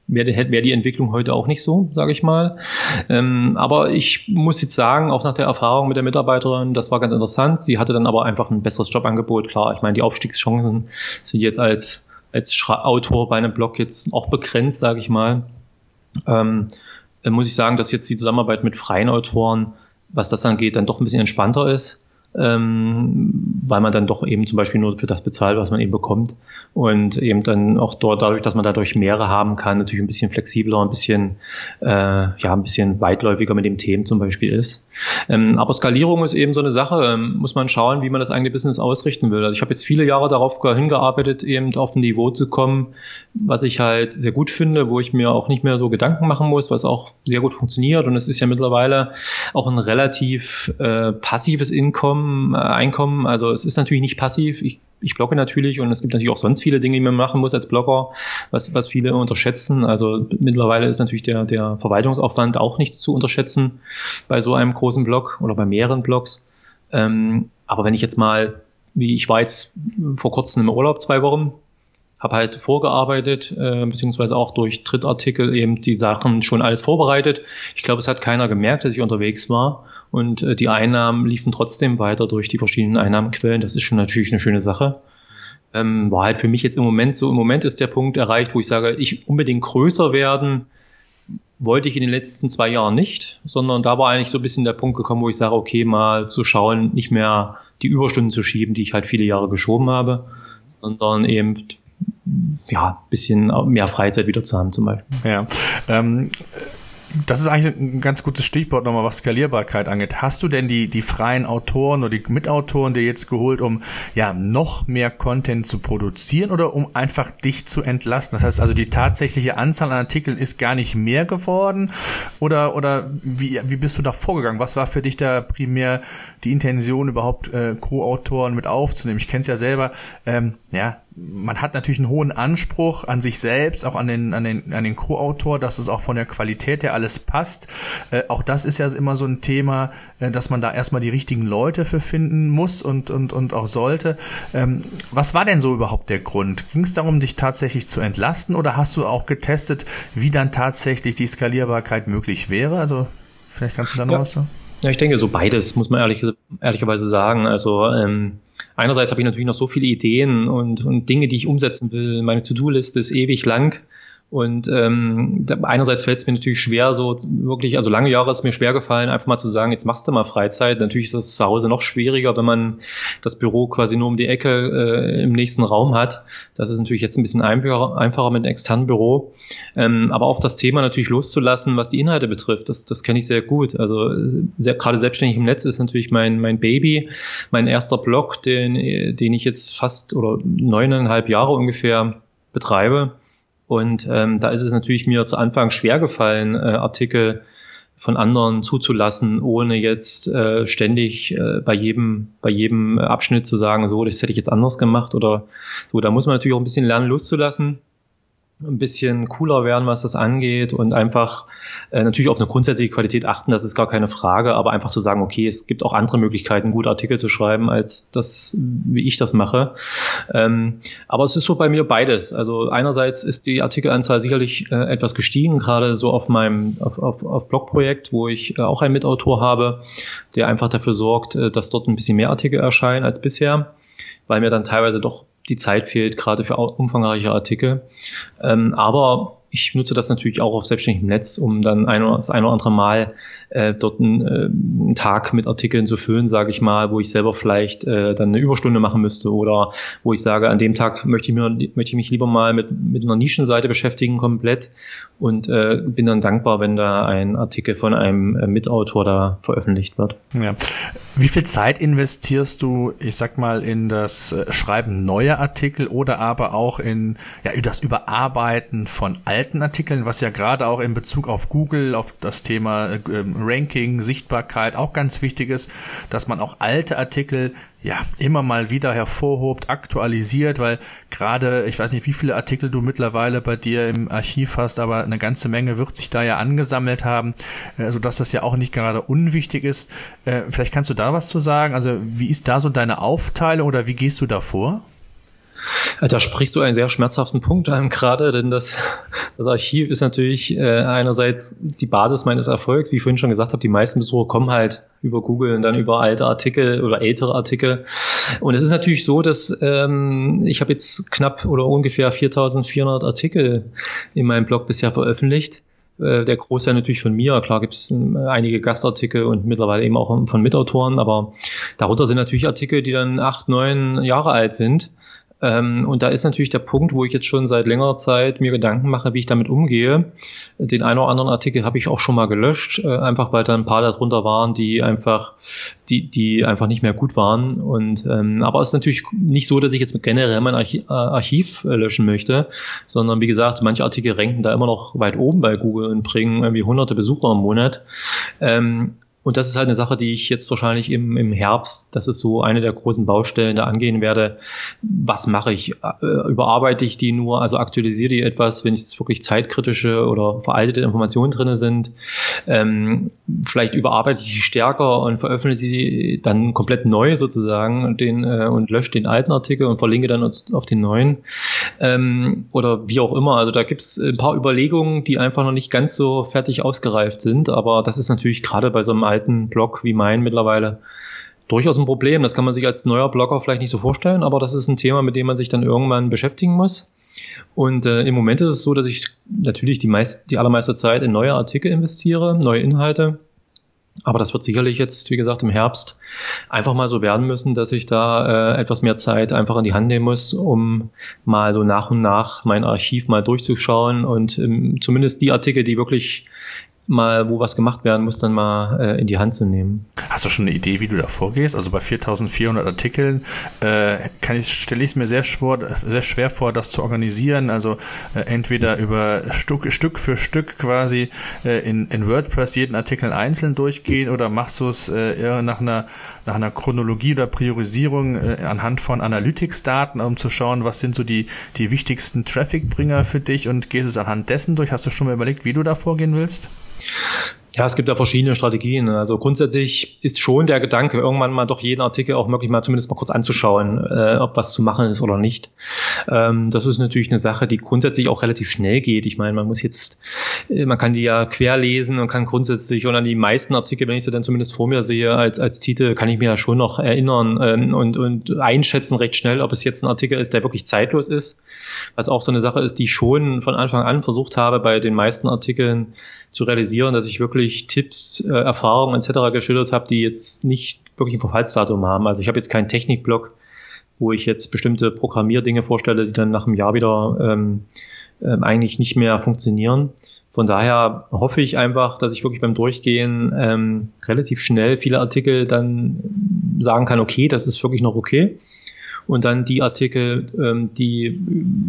wäre wär die Entwicklung heute auch nicht so, sage ich mal. Ähm, aber ich muss jetzt sagen, auch nach der Erfahrung mit der Mitarbeiterin, das war ganz interessant. Sie hatte dann aber einfach ein besseres Jobangebot. Klar, ich meine, die Aufstiegschancen sind jetzt als, als Autor bei einem Blog jetzt auch begrenzt, sage ich mal. Ähm, muss ich sagen, dass jetzt die Zusammenarbeit mit freien Autoren, was das angeht, dann doch ein bisschen entspannter ist ähm, weil man dann doch eben zum Beispiel nur für das bezahlt, was man eben bekommt. Und eben dann auch dort, dadurch, dass man dadurch mehrere haben kann, natürlich ein bisschen flexibler, ein bisschen, äh, ja, ein bisschen weitläufiger mit dem Themen zum Beispiel ist. Ähm, aber Skalierung ist eben so eine Sache, ähm, muss man schauen, wie man das eigene Business ausrichten will. Also ich habe jetzt viele Jahre darauf hingearbeitet, eben auf ein Niveau zu kommen, was ich halt sehr gut finde, wo ich mir auch nicht mehr so Gedanken machen muss, was auch sehr gut funktioniert. Und es ist ja mittlerweile auch ein relativ äh, passives Einkommen, äh, Einkommen. Also es ist natürlich nicht passiv. Ich, ich blogge natürlich und es gibt natürlich auch sonst viele Dinge, die man machen muss als Blogger, was, was viele unterschätzen. Also mittlerweile ist natürlich der, der Verwaltungsaufwand auch nicht zu unterschätzen bei so einem großen Blog oder bei mehreren Blogs. Ähm, aber wenn ich jetzt mal, wie ich war jetzt vor kurzem im Urlaub zwei Wochen, habe halt vorgearbeitet, äh, beziehungsweise auch durch Drittartikel eben die Sachen schon alles vorbereitet. Ich glaube, es hat keiner gemerkt, dass ich unterwegs war. Und äh, die Einnahmen liefen trotzdem weiter durch die verschiedenen Einnahmenquellen. Das ist schon natürlich eine schöne Sache. Ähm, war halt für mich jetzt im Moment so, im Moment ist der Punkt erreicht, wo ich sage, ich unbedingt größer werden, wollte ich in den letzten zwei Jahren nicht, sondern da war eigentlich so ein bisschen der Punkt gekommen, wo ich sage, okay, mal zu schauen, nicht mehr die Überstunden zu schieben, die ich halt viele Jahre geschoben habe, sondern eben ja, bisschen mehr Freizeit wieder zu haben zum Beispiel. Ja, ähm, das ist eigentlich ein ganz gutes Stichwort nochmal, was Skalierbarkeit angeht. Hast du denn die, die freien Autoren oder die Mitautoren dir jetzt geholt, um ja noch mehr Content zu produzieren oder um einfach dich zu entlasten? Das heißt also, die tatsächliche Anzahl an Artikeln ist gar nicht mehr geworden oder, oder wie, wie bist du da vorgegangen? Was war für dich da primär die Intention, überhaupt äh, Co-Autoren mit aufzunehmen? Ich kenne es ja selber, ähm, ja, man hat natürlich einen hohen Anspruch an sich selbst, auch an den, an den, an den Co-Autor, dass es auch von der Qualität her alles passt. Äh, auch das ist ja immer so ein Thema, äh, dass man da erstmal die richtigen Leute für finden muss und, und, und auch sollte. Ähm, was war denn so überhaupt der Grund? Ging es darum, dich tatsächlich zu entlasten oder hast du auch getestet, wie dann tatsächlich die Skalierbarkeit möglich wäre? Also vielleicht kannst du da noch ja. was sagen. Ja, ich denke, so beides, muss man ehrlich, ehrlicherweise sagen. Also ähm, einerseits habe ich natürlich noch so viele Ideen und, und Dinge, die ich umsetzen will. Meine To-Do-Liste ist ewig lang. Und ähm, einerseits fällt es mir natürlich schwer, so wirklich, also lange Jahre ist mir schwer gefallen, einfach mal zu sagen, jetzt machst du mal Freizeit. Natürlich ist das zu Hause noch schwieriger, wenn man das Büro quasi nur um die Ecke äh, im nächsten Raum hat. Das ist natürlich jetzt ein bisschen einfacher, einfacher mit einem externen Büro. Ähm, aber auch das Thema natürlich loszulassen, was die Inhalte betrifft, das, das kenne ich sehr gut. Also sehr, gerade selbstständig im Netz ist natürlich mein, mein Baby, mein erster Blog, den, den ich jetzt fast oder neuneinhalb Jahre ungefähr betreibe. Und ähm, da ist es natürlich mir zu Anfang schwer gefallen, äh, Artikel von anderen zuzulassen, ohne jetzt äh, ständig äh, bei jedem bei jedem Abschnitt zu sagen, so, das hätte ich jetzt anders gemacht oder so. Da muss man natürlich auch ein bisschen lernen, loszulassen ein bisschen cooler werden, was das angeht und einfach äh, natürlich auf eine grundsätzliche Qualität achten, das ist gar keine Frage, aber einfach zu sagen, okay, es gibt auch andere Möglichkeiten, gute Artikel zu schreiben, als das, wie ich das mache. Ähm, aber es ist so bei mir beides. Also einerseits ist die Artikelanzahl sicherlich äh, etwas gestiegen, gerade so auf meinem auf, auf, auf Blogprojekt, wo ich äh, auch einen Mitautor habe, der einfach dafür sorgt, äh, dass dort ein bisschen mehr Artikel erscheinen als bisher, weil mir dann teilweise doch die Zeit fehlt, gerade für umfangreiche Artikel. Ähm, aber ich nutze das natürlich auch auf selbstständigem Netz, um dann ein das ein oder andere Mal äh, dort einen, äh, einen Tag mit Artikeln zu füllen, sage ich mal, wo ich selber vielleicht äh, dann eine Überstunde machen müsste oder wo ich sage, an dem Tag möchte ich, mir, möchte ich mich lieber mal mit, mit einer Nischenseite beschäftigen komplett und äh, bin dann dankbar, wenn da ein Artikel von einem äh, Mitautor da veröffentlicht wird. Ja. Wie viel Zeit investierst du, ich sag mal, in das äh, Schreiben neuer Artikel oder aber auch in ja, das Überarbeiten von alten Artikeln, was ja gerade auch in Bezug auf Google, auf das Thema äh, Ranking, Sichtbarkeit auch ganz wichtig ist, dass man auch alte Artikel ja immer mal wieder hervorhobt, aktualisiert, weil gerade, ich weiß nicht, wie viele Artikel du mittlerweile bei dir im Archiv hast, aber eine ganze Menge wird sich da ja angesammelt haben, also dass das ja auch nicht gerade unwichtig ist. Äh, vielleicht kannst du da was zu sagen. Also wie ist da so deine Aufteilung oder wie gehst du da vor? Da sprichst du einen sehr schmerzhaften Punkt an gerade, denn das, das Archiv ist natürlich äh, einerseits die Basis meines Erfolgs. Wie ich vorhin schon gesagt habe, die meisten Besucher kommen halt über Google und dann über alte Artikel oder ältere Artikel. Und es ist natürlich so, dass ähm, ich habe jetzt knapp oder ungefähr 4.400 Artikel in meinem Blog bisher veröffentlicht äh, der Großteil natürlich von mir. Klar gibt es äh, einige Gastartikel und mittlerweile eben auch von Mitautoren, aber darunter sind natürlich Artikel, die dann acht, neun Jahre alt sind. Ähm, und da ist natürlich der Punkt, wo ich jetzt schon seit längerer Zeit mir Gedanken mache, wie ich damit umgehe. Den einen oder anderen Artikel habe ich auch schon mal gelöscht, äh, einfach weil da ein paar darunter waren, die einfach, die, die einfach nicht mehr gut waren. Und ähm, aber es ist natürlich nicht so, dass ich jetzt generell mein Archiv, äh, Archiv löschen möchte, sondern wie gesagt, manche Artikel ranken da immer noch weit oben bei Google und bringen irgendwie hunderte Besucher im Monat. Ähm, Und das ist halt eine Sache, die ich jetzt wahrscheinlich im, im Herbst, das ist so eine der großen Baustellen, da angehen werde. Was mache ich? Äh, überarbeite ich die nur, also aktualisiere die etwas, wenn jetzt wirklich zeitkritische oder veraltete Informationen drinne sind? Ähm, vielleicht überarbeite ich die stärker und veröffentliche sie dann komplett neu sozusagen den, äh, und lösche den alten Artikel und verlinke dann auf den neuen. Ähm, oder wie auch immer. Also da gibt es ein paar Überlegungen, die einfach noch nicht ganz so fertig ausgereift sind. Aber das ist natürlich gerade bei so einem alten Blog wie mein mittlerweile durchaus ein Problem. Das kann man sich als neuer Blogger vielleicht nicht so vorstellen, aber das ist ein Thema, mit dem man sich dann irgendwann beschäftigen muss. Und äh, im Moment ist es so, dass ich natürlich die, meist, die allermeiste Zeit in neue Artikel investiere, neue Inhalte. Aber das wird sicherlich jetzt, wie gesagt, im Herbst einfach mal so werden müssen, dass ich da äh, etwas mehr Zeit einfach in die Hand nehmen muss, um mal so nach und nach mein Archiv mal durchzuschauen und ähm, zumindest die Artikel, die wirklich mal, wo was gemacht werden muss, dann mal äh, in die Hand zu nehmen. Hast du schon eine Idee, wie du da vorgehst? Also bei 4400 Artikeln äh, kann ich, stelle ich es mir sehr schwer, sehr schwer vor, das zu organisieren. Also äh, entweder über Stück, Stück für Stück quasi äh, in, in WordPress jeden Artikel einzeln durchgehen oder machst du es äh, nach einer, nach einer Chronologie oder Priorisierung äh, anhand von Analytics-Daten, um zu schauen, was sind so die, die wichtigsten Traffic-Bringer für dich und gehst es anhand dessen durch? Hast du schon mal überlegt, wie du da vorgehen willst? Ja, es gibt ja verschiedene Strategien. Also grundsätzlich ist schon der Gedanke, irgendwann mal doch jeden Artikel auch wirklich mal zumindest mal kurz anzuschauen, äh, ob was zu machen ist oder nicht. Ähm, das ist natürlich eine Sache, die grundsätzlich auch relativ schnell geht. Ich meine, man muss jetzt, äh, man kann die ja querlesen und kann grundsätzlich und an die meisten Artikel, wenn ich sie dann zumindest vor mir sehe als, als Titel, kann ich mir ja schon noch erinnern ähm, und, und einschätzen recht schnell, ob es jetzt ein Artikel ist, der wirklich zeitlos ist. Was auch so eine Sache ist, die ich schon von Anfang an versucht habe, bei den meisten Artikeln zu realisieren, dass ich wirklich Tipps, äh, Erfahrungen etc. geschildert habe, die jetzt nicht wirklich ein Verfallsdatum haben. Also ich habe jetzt keinen Technikblog, wo ich jetzt bestimmte Programmierdinge vorstelle, die dann nach einem Jahr wieder ähm, äh, eigentlich nicht mehr funktionieren. Von daher hoffe ich einfach, dass ich wirklich beim Durchgehen ähm, relativ schnell viele Artikel dann sagen kann, okay, das ist wirklich noch okay und dann die Artikel, ähm, die,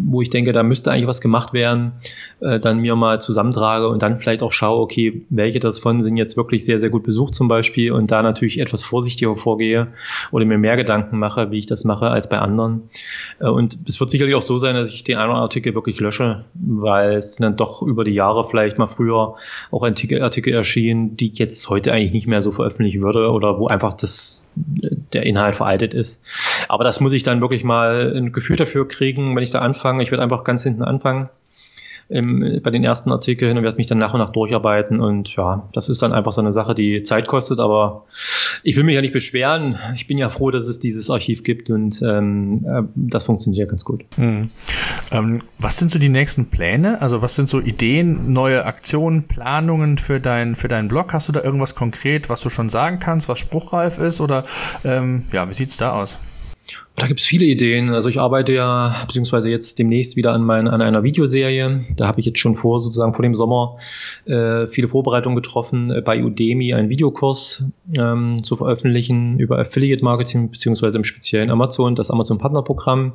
wo ich denke, da müsste eigentlich was gemacht werden, äh, dann mir mal zusammentrage und dann vielleicht auch schaue, okay, welche davon sind jetzt wirklich sehr, sehr gut besucht zum Beispiel und da natürlich etwas vorsichtiger vorgehe oder mir mehr Gedanken mache, wie ich das mache, als bei anderen. Äh, und es wird sicherlich auch so sein, dass ich den einen Artikel wirklich lösche, weil es dann doch über die Jahre vielleicht mal früher auch Artikel, Artikel erschienen, die ich jetzt heute eigentlich nicht mehr so veröffentlichen würde oder wo einfach das, der Inhalt veraltet ist. Aber das muss ich dann dann wirklich mal ein Gefühl dafür kriegen, wenn ich da anfange. Ich werde einfach ganz hinten anfangen im, bei den ersten Artikeln und werde mich dann nach und nach durcharbeiten. Und ja, das ist dann einfach so eine Sache, die Zeit kostet, aber ich will mich ja nicht beschweren. Ich bin ja froh, dass es dieses Archiv gibt und ähm, äh, das funktioniert ja ganz gut. Hm. Ähm, was sind so die nächsten Pläne? Also was sind so Ideen, neue Aktionen, Planungen für, dein, für deinen Blog? Hast du da irgendwas konkret, was du schon sagen kannst, was spruchreif ist? Oder ähm, ja, wie sieht's da aus? Da gibt es viele Ideen. Also ich arbeite ja, beziehungsweise jetzt demnächst wieder an, mein, an einer Videoserie. Da habe ich jetzt schon vor, sozusagen vor dem Sommer, äh, viele Vorbereitungen getroffen, äh, bei Udemy einen Videokurs ähm, zu veröffentlichen über Affiliate Marketing, beziehungsweise im speziellen Amazon, das Amazon Partnerprogramm,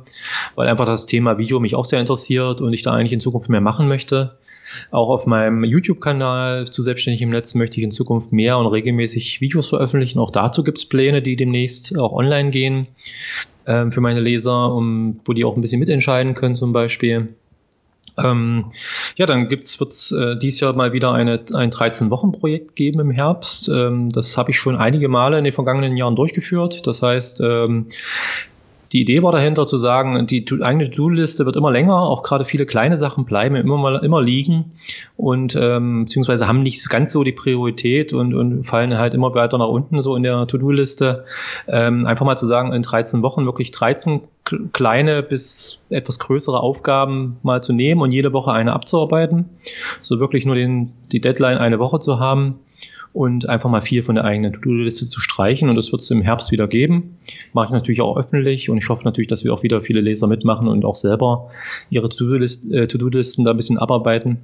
weil einfach das Thema Video mich auch sehr interessiert und ich da eigentlich in Zukunft mehr machen möchte. Auch auf meinem YouTube-Kanal zu Selbstständig im Netz möchte ich in Zukunft mehr und regelmäßig Videos veröffentlichen. Auch dazu gibt es Pläne, die demnächst auch online gehen ähm, für meine Leser, um, wo die auch ein bisschen mitentscheiden können zum Beispiel. Ähm, ja, dann gibt's wird's äh, dieses Jahr mal wieder eine, ein 13-Wochen-Projekt geben im Herbst. Ähm, das habe ich schon einige Male in den vergangenen Jahren durchgeführt. Das heißt, ähm, die Idee war dahinter zu sagen, die eigene To-Do-Liste wird immer länger, auch gerade viele kleine Sachen bleiben immer mal immer liegen und ähm, beziehungsweise haben nicht ganz so die Priorität und, und fallen halt immer weiter nach unten so in der To-Do-Liste. Ähm, einfach mal zu sagen, in 13 Wochen wirklich 13 kleine bis etwas größere Aufgaben mal zu nehmen und jede Woche eine abzuarbeiten. So wirklich nur den, die Deadline eine Woche zu haben und einfach mal vier von der eigenen To-Do-Liste zu streichen. Und das wird es im Herbst wieder geben. Mache ich natürlich auch öffentlich und ich hoffe natürlich, dass wir auch wieder viele Leser mitmachen und auch selber ihre äh, To-Do-Listen da ein bisschen abarbeiten.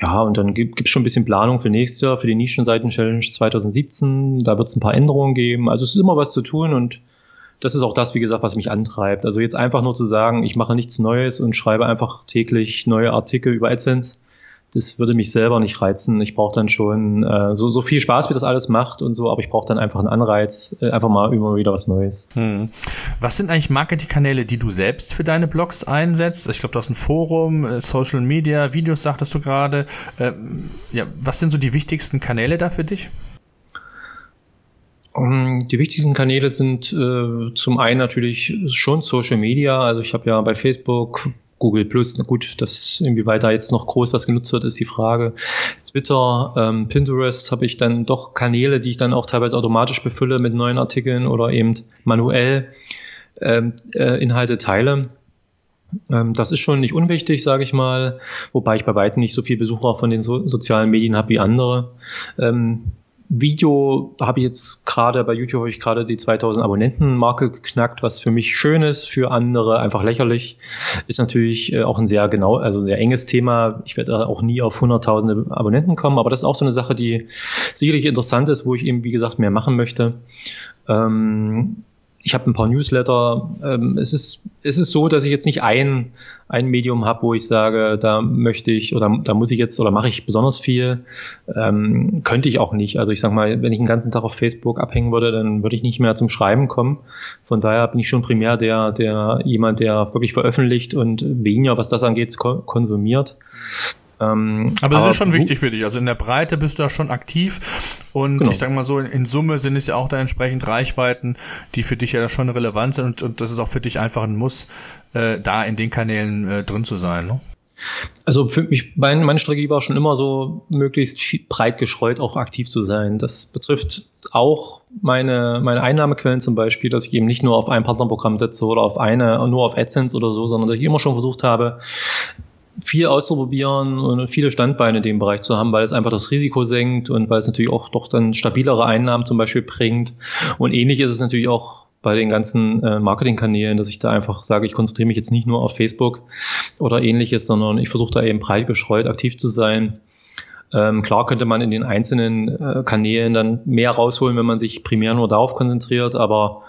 Ja, und dann gibt es schon ein bisschen Planung für nächstes Jahr, für die Nischenseiten-Challenge 2017. Da wird es ein paar Änderungen geben. Also es ist immer was zu tun und das ist auch das, wie gesagt, was mich antreibt. Also jetzt einfach nur zu sagen, ich mache nichts Neues und schreibe einfach täglich neue Artikel über AdSense das würde mich selber nicht reizen. Ich brauche dann schon äh, so, so viel Spaß, wie das alles macht und so, aber ich brauche dann einfach einen Anreiz, äh, einfach mal immer wieder was Neues. Hm. Was sind eigentlich Marketingkanäle, die du selbst für deine Blogs einsetzt? Ich glaube, du hast ein Forum, äh, Social Media, Videos sagtest du gerade. Ähm, ja, was sind so die wichtigsten Kanäle da für dich? Die wichtigsten Kanäle sind äh, zum einen natürlich schon Social Media. Also ich habe ja bei Facebook, Google Plus, na gut, das ist inwieweit da jetzt noch groß was genutzt wird, ist die Frage. Twitter, ähm, Pinterest habe ich dann doch Kanäle, die ich dann auch teilweise automatisch befülle mit neuen Artikeln oder eben manuell ähm, äh, Inhalte teile. Ähm, das ist schon nicht unwichtig, sage ich mal, wobei ich bei weitem nicht so viel Besucher von den so sozialen Medien habe wie andere. Ähm, Video habe ich jetzt gerade bei YouTube habe ich gerade die 2000 Abonnenten Marke geknackt, was für mich schön ist, für andere einfach lächerlich. Ist natürlich äh, auch ein sehr genau, also ein sehr enges Thema. Ich werde auch nie auf hunderttausende Abonnenten kommen, aber das ist auch so eine Sache, die sicherlich interessant ist, wo ich eben wie gesagt mehr machen möchte. Ähm, ich habe ein paar Newsletter. Ähm, es, ist, es ist so, dass ich jetzt nicht ein, ein Medium habe, wo ich sage, da möchte ich oder da muss ich jetzt oder mache ich besonders viel. Ähm, könnte ich auch nicht. Also ich sage mal, wenn ich den ganzen Tag auf Facebook abhängen würde, dann würde ich nicht mehr zum Schreiben kommen. Von daher bin ich schon primär der, der jemand, der wirklich veröffentlicht und weniger, was das angeht, konsumiert. Ähm, aber das ist schon wichtig für dich. Also in der Breite bist du da schon aktiv und genau. ich sage mal so, in, in, Summe sind es ja auch da entsprechend Reichweiten, die für dich ja schon relevant sind und, und das ist auch für dich einfach ein Muss, äh, da in den Kanälen äh, drin zu sein. Ne? Also für mich, mein, meine Strategie war schon immer so, möglichst breit gestreut auch aktiv zu sein. Das betrifft auch meine, meine Einnahmequellen zum Beispiel, dass ich eben nicht nur auf ein Partnerprogramm setze oder auf eine, nur auf AdSense oder so, sondern dass ich immer schon versucht habe, viel auszuprobieren und viele Standbeine in dem Bereich zu haben, weil es einfach das Risiko senkt und weil es natürlich auch doch dann stabilere Einnahmen zum Beispiel bringt. Und ähnlich ist es natürlich auch bei den ganzen äh, Marketingkanälen, dass ich da einfach sage, ich konzentriere mich jetzt nicht nur auf Facebook oder ähnliches, sondern ich versuche da eben breit gestreut aktiv zu sein. Ähm, klar könnte man in den einzelnen äh, Kanälen dann mehr rausholen, wenn man sich primär nur darauf konzentriert, aber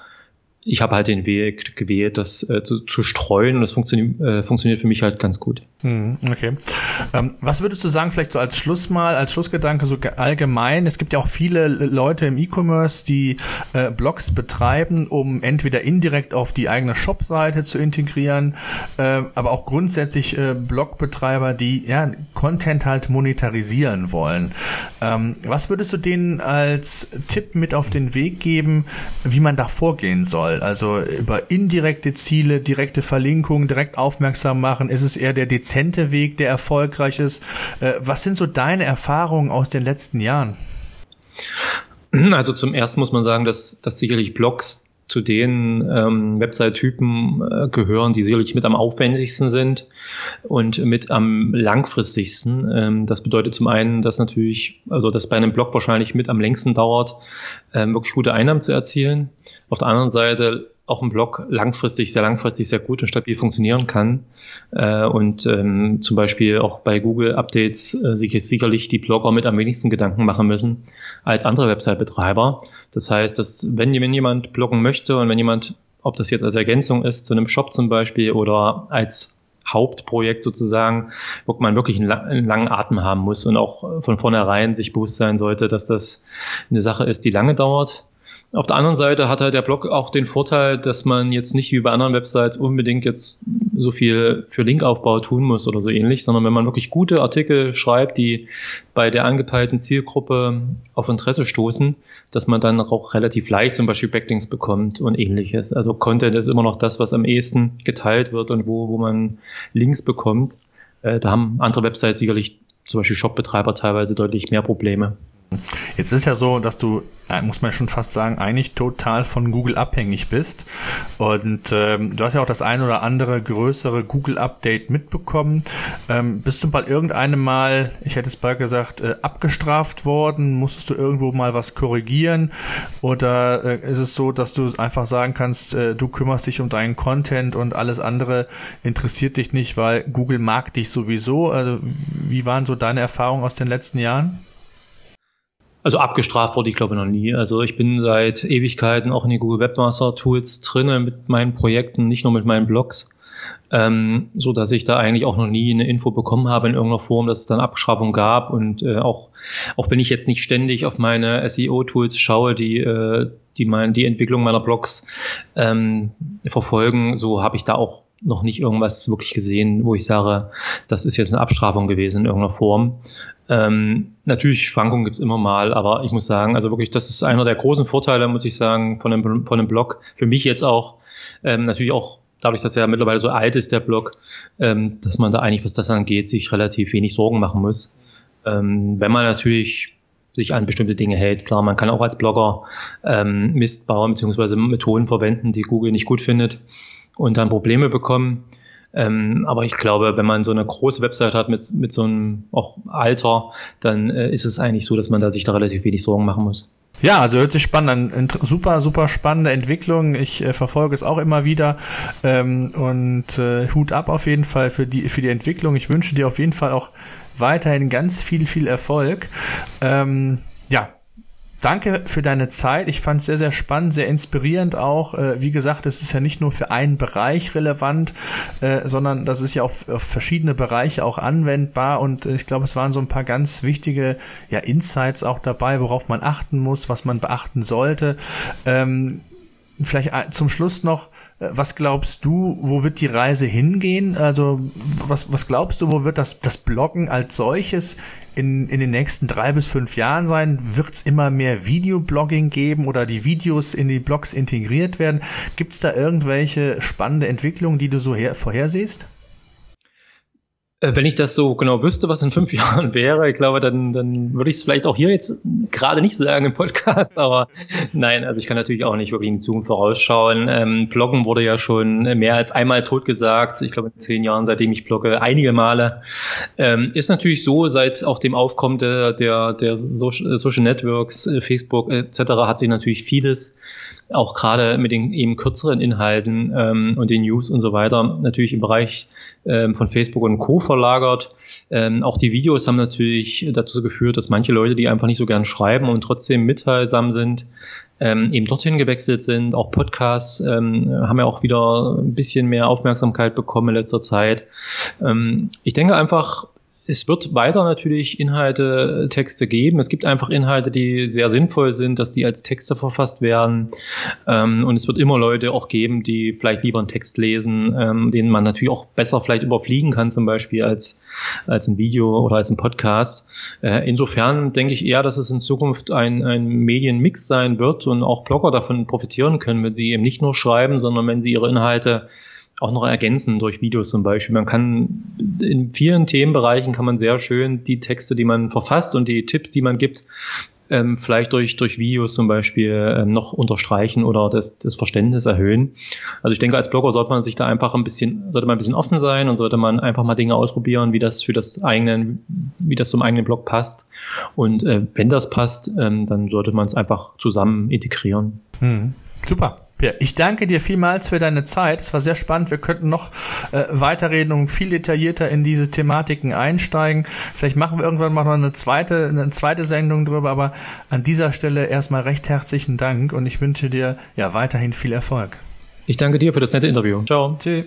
ich habe halt den Weg gewählt, das äh, zu, zu streuen und das funktioniert, äh, funktioniert für mich halt ganz gut. Hm, okay. Ähm, was würdest du sagen, vielleicht so als Schluss mal, als Schlussgedanke so allgemein? Es gibt ja auch viele Leute im E-Commerce, die äh, Blogs betreiben, um entweder indirekt auf die eigene Shop-Seite zu integrieren, äh, aber auch grundsätzlich äh, Blogbetreiber, die ja Content halt monetarisieren wollen. Ähm, was würdest du denen als Tipp mit auf den Weg geben, wie man da vorgehen soll? Also über indirekte Ziele, direkte Verlinkungen, direkt aufmerksam machen, ist es eher der dezente dezente Weg, der erfolgreich ist. Äh, was sind so deine Erfahrungen aus den letzten Jahren? Also zum ersten muss man sagen, dass, dass sicherlich Blogs zu den ähm, Website-Typen äh, gehören, die sicherlich mit am aufwendigsten sind und mit am langfristigsten. Ähm, das bedeutet zum einen, dass natürlich, also dass bei einem Blog wahrscheinlich mit am längsten dauert, ähm, wirklich gute Einnahmen zu erzielen. Auf der anderen Seite auch ein Blog langfristig, sehr langfristig, sehr gut und stabil funktionieren kann. Äh, und ähm, zum Beispiel auch bei Google Updates äh, sich jetzt sicherlich die Blogger mit am wenigsten Gedanken machen müssen als andere Website-Betreiber. Das heißt, dass wenn, wenn jemand bloggen möchte und wenn jemand, ob das jetzt als Ergänzung ist zu einem Shop zum Beispiel oder als Hauptprojekt sozusagen, wo man wirklich einen, einen, langen Atem haben muss und auch von vornherein sich bewusst sein sollte, dass das eine Sache ist, die lange dauert auf der anderen Seite hat halt der Blog auch den Vorteil, dass man jetzt nicht wie bei anderen Websites unbedingt jetzt so viel für Linkaufbau tun muss oder so ähnlich, sondern wenn man wirklich gute Artikel schreibt, die bei der angepeilten Zielgruppe auf Interesse stoßen, dass man dann auch relativ leicht zum Beispiel Backlinks bekommt und ähnliches. Also Content ist immer noch das, was am ehesten geteilt wird und wo, wo man Links bekommt. Äh, da haben andere Websites sicherlich zum Beispiel Shopbetreiber teilweise deutlich mehr Probleme. Jetzt ist ja so, dass du, äh, muss man schon fast sagen, eigentlich total von Google abhängig bist. Und ähm, du hast ja auch das ein oder andere größere Google-Update mitbekommen. Ähm, bist du bei irgendeinem Mal, ich hätte es bald gesagt, äh, abgestraft worden? Musstest du irgendwo mal was korrigieren? Oder äh, ist es so, dass du einfach sagen kannst, äh, du kümmerst dich um deinen Content und alles andere interessiert dich nicht, weil Google mag dich sowieso? Also, wie waren so deine Erfahrungen aus den letzten Jahren? Also abgestraft wurde ich glaube noch nie. Also ich bin seit Ewigkeiten auch in den Google Webmaster Tools drinne mit meinen Projekten, nicht nur mit meinen Blogs. ähm, so dass ich da eigentlich auch noch nie eine Info bekommen habe in irgendeiner Form, dass es dann Abschreibung gab und äh, auch auch wenn ich jetzt nicht ständig auf meine SEO-Tools schaue, die äh, die mein, die Entwicklung meiner Blogs ähm, verfolgen, so habe ich da auch noch nicht irgendwas wirklich gesehen, wo ich sage, das ist jetzt eine Abstrafung gewesen in irgendeiner Form. Ähm, natürlich, Schwankungen gibt's immer mal, aber ich muss sagen, also wirklich, das ist einer der großen Vorteile, muss ich sagen, von einem, von einem Blog. Für mich jetzt auch, ähm, natürlich auch dadurch, dass er mittlerweile so alt ist, der Blog, ähm, dass man da eigentlich, was das angeht, sich relativ wenig Sorgen machen muss. Ähm, wenn man natürlich sich an bestimmte Dinge hält. Klar, man kann auch als Blogger ähm, Mist bauen bzw. Methoden verwenden, die Google nicht gut findet und dann Probleme bekommen. Ähm, aber ich glaube, wenn man so eine große Website hat mit, mit so einem auch Alter, dann äh, ist es eigentlich so, dass man da sich da relativ wenig Sorgen machen muss. Ja, also hört sich spannend an. Super, super spannende Entwicklung. Ich äh, verfolge es auch immer wieder. Ähm, und äh, Hut ab auf jeden Fall für die, für die Entwicklung. Ich wünsche dir auf jeden Fall auch weiterhin ganz viel, viel Erfolg. Ähm, ja, Danke für deine Zeit. Ich fand es sehr, sehr spannend, sehr inspirierend auch. Äh, wie gesagt, es ist ja nicht nur für einen Bereich relevant, äh, sondern das ist ja auf, auf verschiedene Bereiche auch anwendbar. Und äh, ich glaube, es waren so ein paar ganz wichtige ja, Insights auch dabei, worauf man achten muss, was man beachten sollte. Ähm, Vielleicht äh, zum Schluss noch, äh, was glaubst du, wo wird die Reise hingehen? Also, was, was glaubst du, wo wird das, das Bloggen als solches in, in den nächsten drei bis fünf Jahren sein? Wird es immer mehr Videoblogging geben oder die Videos in die Blogs integriert werden? Gibt es da irgendwelche spannende Entwicklungen, die du so her, vorhersiehst? Äh, wenn ich das so genau wüsste, was in fünf Jahren wäre, ich glaube, dann, dann würde ich es vielleicht auch hier jetzt gerade nicht sagen im Podcast, aber nein, also ich kann natürlich auch nicht wirklich in Zukunft vorausschauen. Ähm, Bloggen wurde ja schon mehr als einmal totgesagt. Ich glaube, in zehn Jahren, seitdem ich blogge, einige Male. Ähm, ist natürlich so, seit auch dem Aufkommen der, der, der Social Networks, äh, Facebook etc., hat sich natürlich vieles auch gerade mit den eben kürzeren Inhalten ähm, und den News und so weiter natürlich im Bereich ähm, von Facebook und Co. verlagert. Ähm, auch die Videos haben natürlich dazu geführt, dass manche Leute, die einfach nicht so gern schreiben und trotzdem mitteilsam sind, ähm, eben dorthin gewechselt sind. Auch Podcasts ähm, haben ja auch wieder ein bisschen mehr Aufmerksamkeit bekommen in letzter Zeit. Ähm, ich denke einfach, es wird weiter natürlich Inhalte, Texte geben. Es gibt einfach Inhalte, die sehr sinnvoll sind, dass die als Texte verfasst werden. Ähm, und es wird immer Leute auch geben, die vielleicht lieber einen Text lesen, ähm, den man natürlich auch besser vielleicht überfliegen kann, zum Beispiel als, als ein Video oder als ein Podcast. Äh, insofern denke ich eher, dass es in Zukunft ein, ein Medienmix sein wird und auch Blogger davon profitieren können, wenn sie eben nicht nur schreiben, sondern wenn sie ihre Inhalte auch noch ergänzen durch Videos zum Beispiel. Man kann in vielen Themenbereichen kann man sehr schön die Texte, die man verfasst und die Tipps, die man gibt, ähm, vielleicht durch, durch Videos zum Beispiel ähm, noch unterstreichen oder das, das Verständnis erhöhen. Also ich denke, als Blogger sollte man sich da einfach ein bisschen, sollte man ein bisschen offen sein und sollte man einfach mal Dinge ausprobieren, wie das für das eigene, wie das zum eigenen Blog passt. Und äh, wenn das passt, ähm, dann sollte man es einfach zusammen integrieren. Hm. Super. Ja, ich danke dir vielmals für deine Zeit. Es war sehr spannend. Wir könnten noch äh, weiterreden und viel detaillierter in diese Thematiken einsteigen. Vielleicht machen wir irgendwann mal noch eine zweite, eine zweite Sendung drüber, aber an dieser Stelle erstmal recht herzlichen Dank und ich wünsche dir ja weiterhin viel Erfolg. Ich danke dir für das nette Interview. Ciao. Tschüss.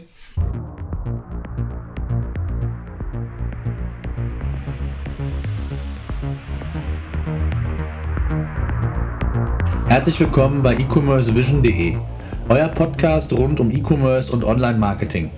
Herzlich willkommen bei e-commercevision.de, euer Podcast rund um E-Commerce und Online-Marketing.